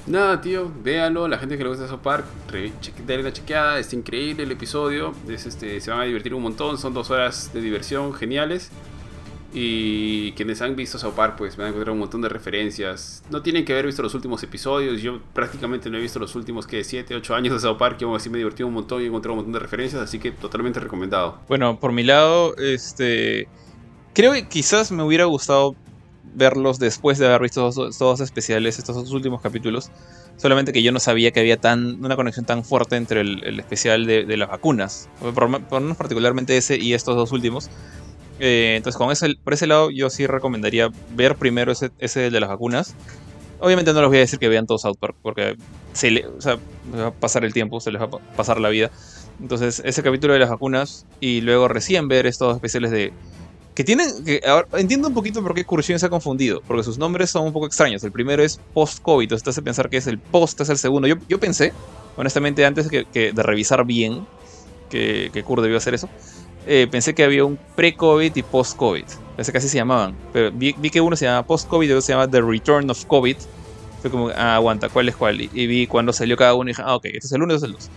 Nada, tío, véanlo, la gente que le gusta South Park, dale una chequeada, está increíble el episodio, es este, se van a divertir un montón, son dos horas de diversión geniales. Y quienes han visto South Park, pues van a encontrar un montón de referencias. No tienen que haber visto los últimos episodios, yo prácticamente no he visto los últimos, que 7, 8 años de South Park, y aún así me he un montón y he encontrado un montón de referencias, así que totalmente recomendado. Bueno, por mi lado, este. Creo que quizás me hubiera gustado verlos después de haber visto todos los especiales, estos dos últimos capítulos. Solamente que yo no sabía que había tan, una conexión tan fuerte entre el, especial de, las vacunas. Por, por lo menos particularmente ese y estos dos últimos. Eh, entonces, con ese, por ese lado, yo sí recomendaría ver primero ese, ese de las vacunas. Obviamente no les voy a decir que vean todo South porque se le, les va a pasar el tiempo, se les va a pa- pasar la vida. Entonces, ese capítulo de las vacunas y luego recién ver estos especiales de... Que tienen... Que, ahora, entiendo un poquito por qué Cursion se ha confundido, porque sus nombres son un poco extraños. El primero es post-COVID, entonces te hace pensar que es el post, es el segundo. Yo, yo pensé, honestamente, antes que, que de revisar bien que, que Kurt debió hacer eso, eh, pensé que había un pre-COVID y post-COVID. Pensé que así se llamaban. Pero vi, vi que uno se llama post-COVID y otro se llama The Return of COVID. Fue como, ah, aguanta, ¿cuál es cuál? Y, y vi cuando salió cada uno y dije, ah, ok, este es el uno este es el dos.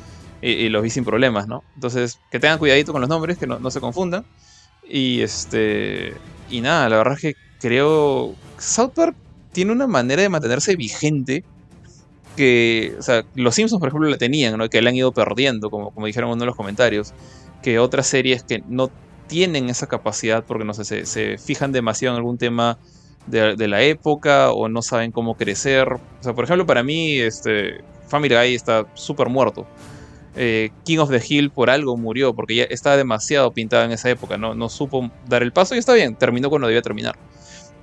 Y, y los vi sin problemas, ¿no? Entonces, que tengan cuidadito con los nombres, que no, no se confundan. Y este. Y nada, la verdad es que creo. South Park tiene una manera de mantenerse vigente. Que. O sea, los Simpsons, por ejemplo, la tenían, ¿no? Que la han ido perdiendo, como, como dijeron en uno de los comentarios. Que otras series que no tienen esa capacidad porque no sé, se, fijan demasiado en algún tema de, de la época o no saben cómo crecer. O sea, por ejemplo, para mí, este. Family Guy está súper muerto. Eh, King of the Hill por algo murió, porque ya estaba demasiado pintado en esa época, no, no supo dar el paso y está bien, terminó cuando debía terminar.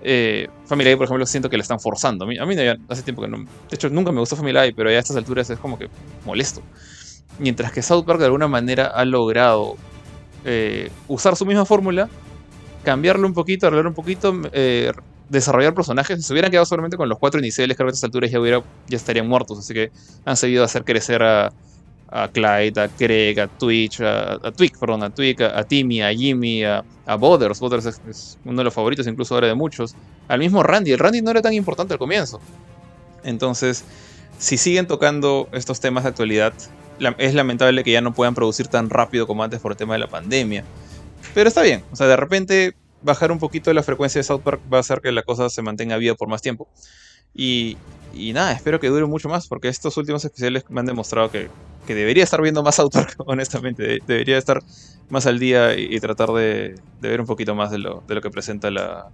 Eh, Family Guy, por ejemplo, siento que la están forzando. A mí, no, ya hace tiempo que no. De hecho, nunca me gustó Family Guy, pero ya a estas alturas es como que molesto. Mientras que South Park de alguna manera ha logrado eh, usar su misma fórmula, cambiarlo un poquito, arreglar un poquito, eh, desarrollar personajes. Si se hubieran quedado solamente con los cuatro iniciales, creo que a estas alturas ya, hubiera, ya estarían muertos. Así que han seguido hacer crecer a, a Clyde, a Craig, a Twitch, a, a perdón, a Twig, a, a Timmy, a Jimmy, a, a Butters. Butters es, uno de los favoritos, incluso ahora de muchos. Al mismo Randy. El Randy no era tan importante al comienzo. Entonces, si siguen tocando estos temas de actualidad, es lamentable que ya no puedan producir tan rápido como antes por el tema de la pandemia. Pero está bien, o sea, de repente bajar un poquito la frecuencia de South Park va a hacer que la cosa se mantenga viva por más tiempo. Y, y nada, espero que dure mucho más, porque estos últimos especiales me han demostrado que, que debería estar viendo más Park, honestamente. Debería estar más al día y, y tratar de, de, ver un poquito más de lo, de lo que presenta la,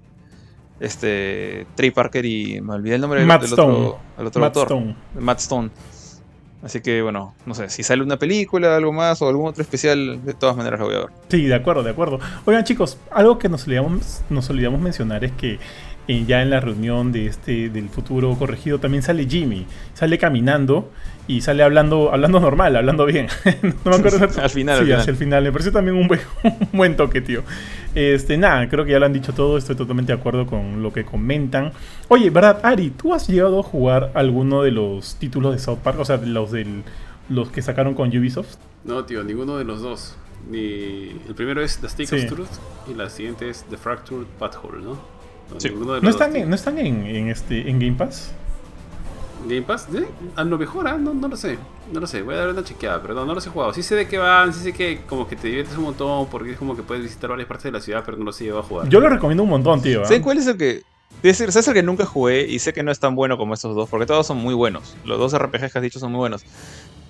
este Trey Parker y me olvidé el nombre Matt del, Stone. otro, el otro Matt autor, Stone. Matt Stone. Así que bueno, no sé, si sale una película, algo más o algún otro especial, de todas maneras lo voy a ver. Sí, de acuerdo, de acuerdo. Oigan chicos, algo que nos olvidamos, nos olvidamos mencionar es que eh, ya en la reunión de este del futuro corregido también sale Jimmy, sale caminando y sale hablando hablando normal, hablando bien. no me acuerdo al final, sí, al final. hacia el final. Me pareció también un buen, un buen toque, tío. Este, nada, creo que ya lo han dicho todo, estoy totalmente de acuerdo con lo que comentan. Oye, ¿verdad, Ari? ¿Tú has llegado a jugar alguno de los títulos de South Park? O sea, los del los que sacaron con Ubisoft. No, tío, ninguno de los dos. Ni... El primero es The Stick Sí. of Truth y la siguiente es The Fractured Butthole, ¿no? No, Sí. ¿No están, dos, en. ¿no están en, en este, en Game Pass? Game Pass, ¿eh? A lo mejor, ¿ah? no, no lo sé. No lo sé, voy a dar una chequeada, pero no, no los he jugado. Sí sé de qué van, sí sé que como que te diviertes un montón porque es como que puedes visitar varias partes de la ciudad, pero no los he llevado a jugar. Yo lo recomiendo un montón, tío. ¿ah? ¿Saben cuál es el que.? Decir, ¿sabes el que nunca jugué y sé que no es tan bueno como estos dos? Porque todos son muy buenos. Los dos RPGs que has dicho son muy buenos.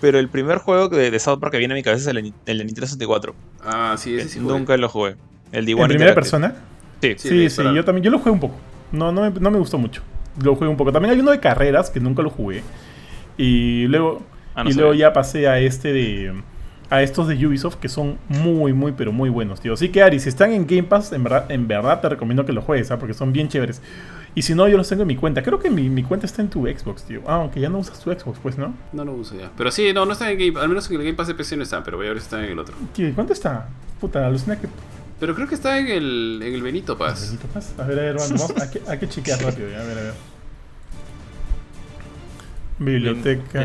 Pero el primer juego de, de South Park que viene a mi cabeza es el, de- el de Nintendo 64. Ah, sí, ese sí jugué. nunca lo jugué. El D1 ¿En primera Interactive. persona? Sí. Sí, Sí, de sí, yo también. Yo lo jugué un poco. No, no me, no me gustó mucho. Lo jugué un poco. También hay uno de carreras que nunca lo jugué. Y luego, Ah, no y luego ya pasé a este de. A estos de Ubisoft que son muy, muy, pero muy buenos, tío. Así que, Ari, si están en Game Pass, en verdad, en verdad te recomiendo que lo juegues, ¿ah? porque son bien chéveres. Y si no, yo los tengo en mi cuenta. Creo que mi, mi cuenta está en tu Xbox, tío. Ah, aunque ya no usas tu Xbox, pues, ¿no? No lo uso ya. Pero sí, no, no está en Game Al menos en el Game Pass de PC no está, pero voy a ver si está en el otro. Tío, ¿y ¿cuánto está? Puta, alucina que. Pero creo que está en el, en el Benito Paz. A ver, a ver, vamos, hay, que, hay que chequear rápido, ya, a ver, a ver. Biblioteca.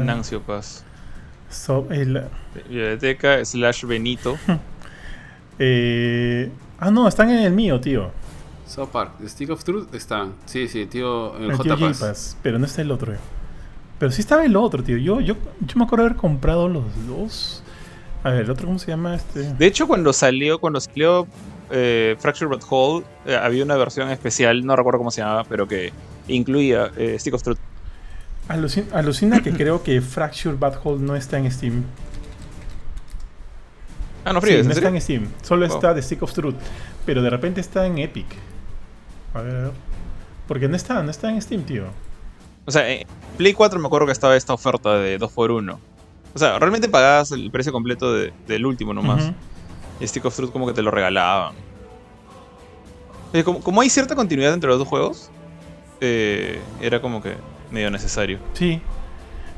So- el- Biblioteca slash Benito. eh, ah, no, están en el mío, tío. South Park, The Stick of Truth están. Sí, sí, tío, en el El J Pass. Pass, pero no está el otro. Pero sí estaba el otro, tío. Yo, yo, yo me acuerdo haber comprado los dos. A ver, el otro, ¿cómo se llama este? De hecho, cuando salió, cuando salió eh, Fracture But Whole, eh, había una versión especial, no recuerdo cómo se llamaba, pero que incluía eh, Stick of Truth. Alucina, alucina que creo que Fracture Bad Hole no está en Steam. Ah, no, Sí, fríes, no ¿en está en Steam. Solo está The Stick of Truth. Pero de repente está en Epic. A ver, a ver. Porque no está, no está en Steam, tío. O sea, en Play 4 me acuerdo que estaba esta oferta de 2x1. O sea, realmente pagabas el precio completo de- del último nomás. Ujú. Y Stick of Truth como que te lo regalaban. Eh, como, como hay cierta continuidad entre los dos juegos, eh, era como que medio necesario. Sí.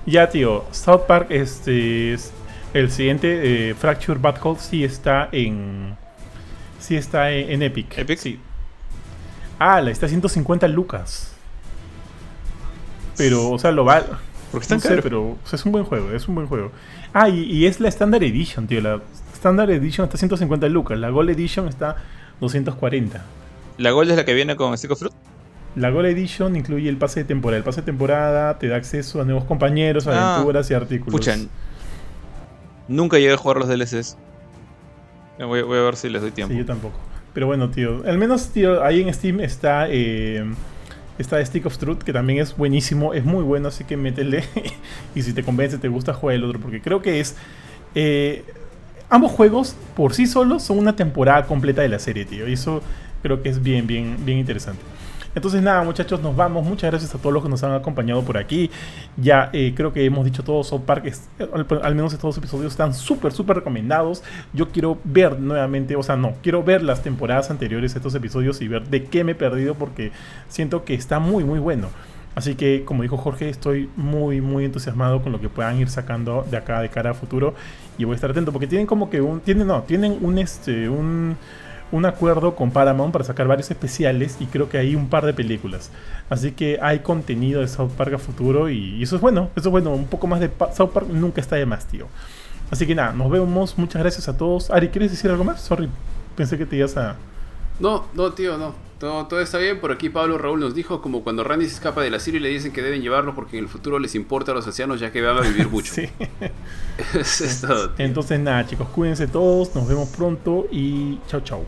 Ya, tío. South Park, este. es- el siguiente, eh, Fracture Bad Hole, sí está en. Sí está en, en Epic. ¿Epic? Sí. Ah, la está a 150 lucas. Pero, o sea, lo vale. Porque están No sé, caros. pero o sea, es un buen juego, es un buen juego. Ah, y, y es la Standard Edition, tío. La Standard Edition está a 150 lucas. La Gold Edition está 240. La Gold es la que viene con Stick of Truth. La Gold Edition incluye el pase de temporada. El pase de temporada te da acceso a nuevos compañeros, Ah, aventuras y artículos. Pucha, nunca llegué a jugar los DLCs. Voy, voy a ver si les doy tiempo. Sí, yo tampoco. Pero bueno, tío. Al menos, tío, ahí en Steam está. eh, está Stick of Truth, que también es buenísimo. Es muy bueno, así que métele. y si te convence, te gusta, juega el otro. Porque creo que es. eh, ambos juegos, por sí solos, son una temporada completa de la serie, tío. Y eso creo que es bien, bien, bien interesante. Entonces nada muchachos, nos vamos. Muchas gracias a todos los que nos han acompañado por aquí. Ya eh, creo que hemos dicho todo. South Park, al, menos estos dos episodios están súper, súper recomendados. Yo quiero ver nuevamente, o sea, no, quiero ver las temporadas anteriores estos episodios y ver de qué me he perdido porque siento que está muy, muy bueno. Así que, como dijo Jorge, estoy muy, muy entusiasmado con lo que puedan ir sacando de acá de cara a futuro. Y voy a estar atento porque tienen como que un. Tienen, no, tienen un este. un un acuerdo con Paramount para sacar varios especiales y creo que hay un par de películas. Así que hay contenido de South Park a futuro y, eso es bueno, eso es bueno, un poco más de Pa- South Park nunca está de más, tío. Así que nada, nos vemos, muchas gracias a todos. Ari, ¿quieres decir algo más? Sorry, pensé que te ibas a... No, no, tío, no. Todo, todo está bien. Por aquí Pablo Raúl nos dijo como cuando Randy se escapa de la serie y le dicen que deben llevarlo porque en el futuro les importa a los ancianos ya que van a vivir mucho. Sí. Eso es todo. tío. Entonces nada chicos, cuídense todos, nos vemos pronto y chao chao.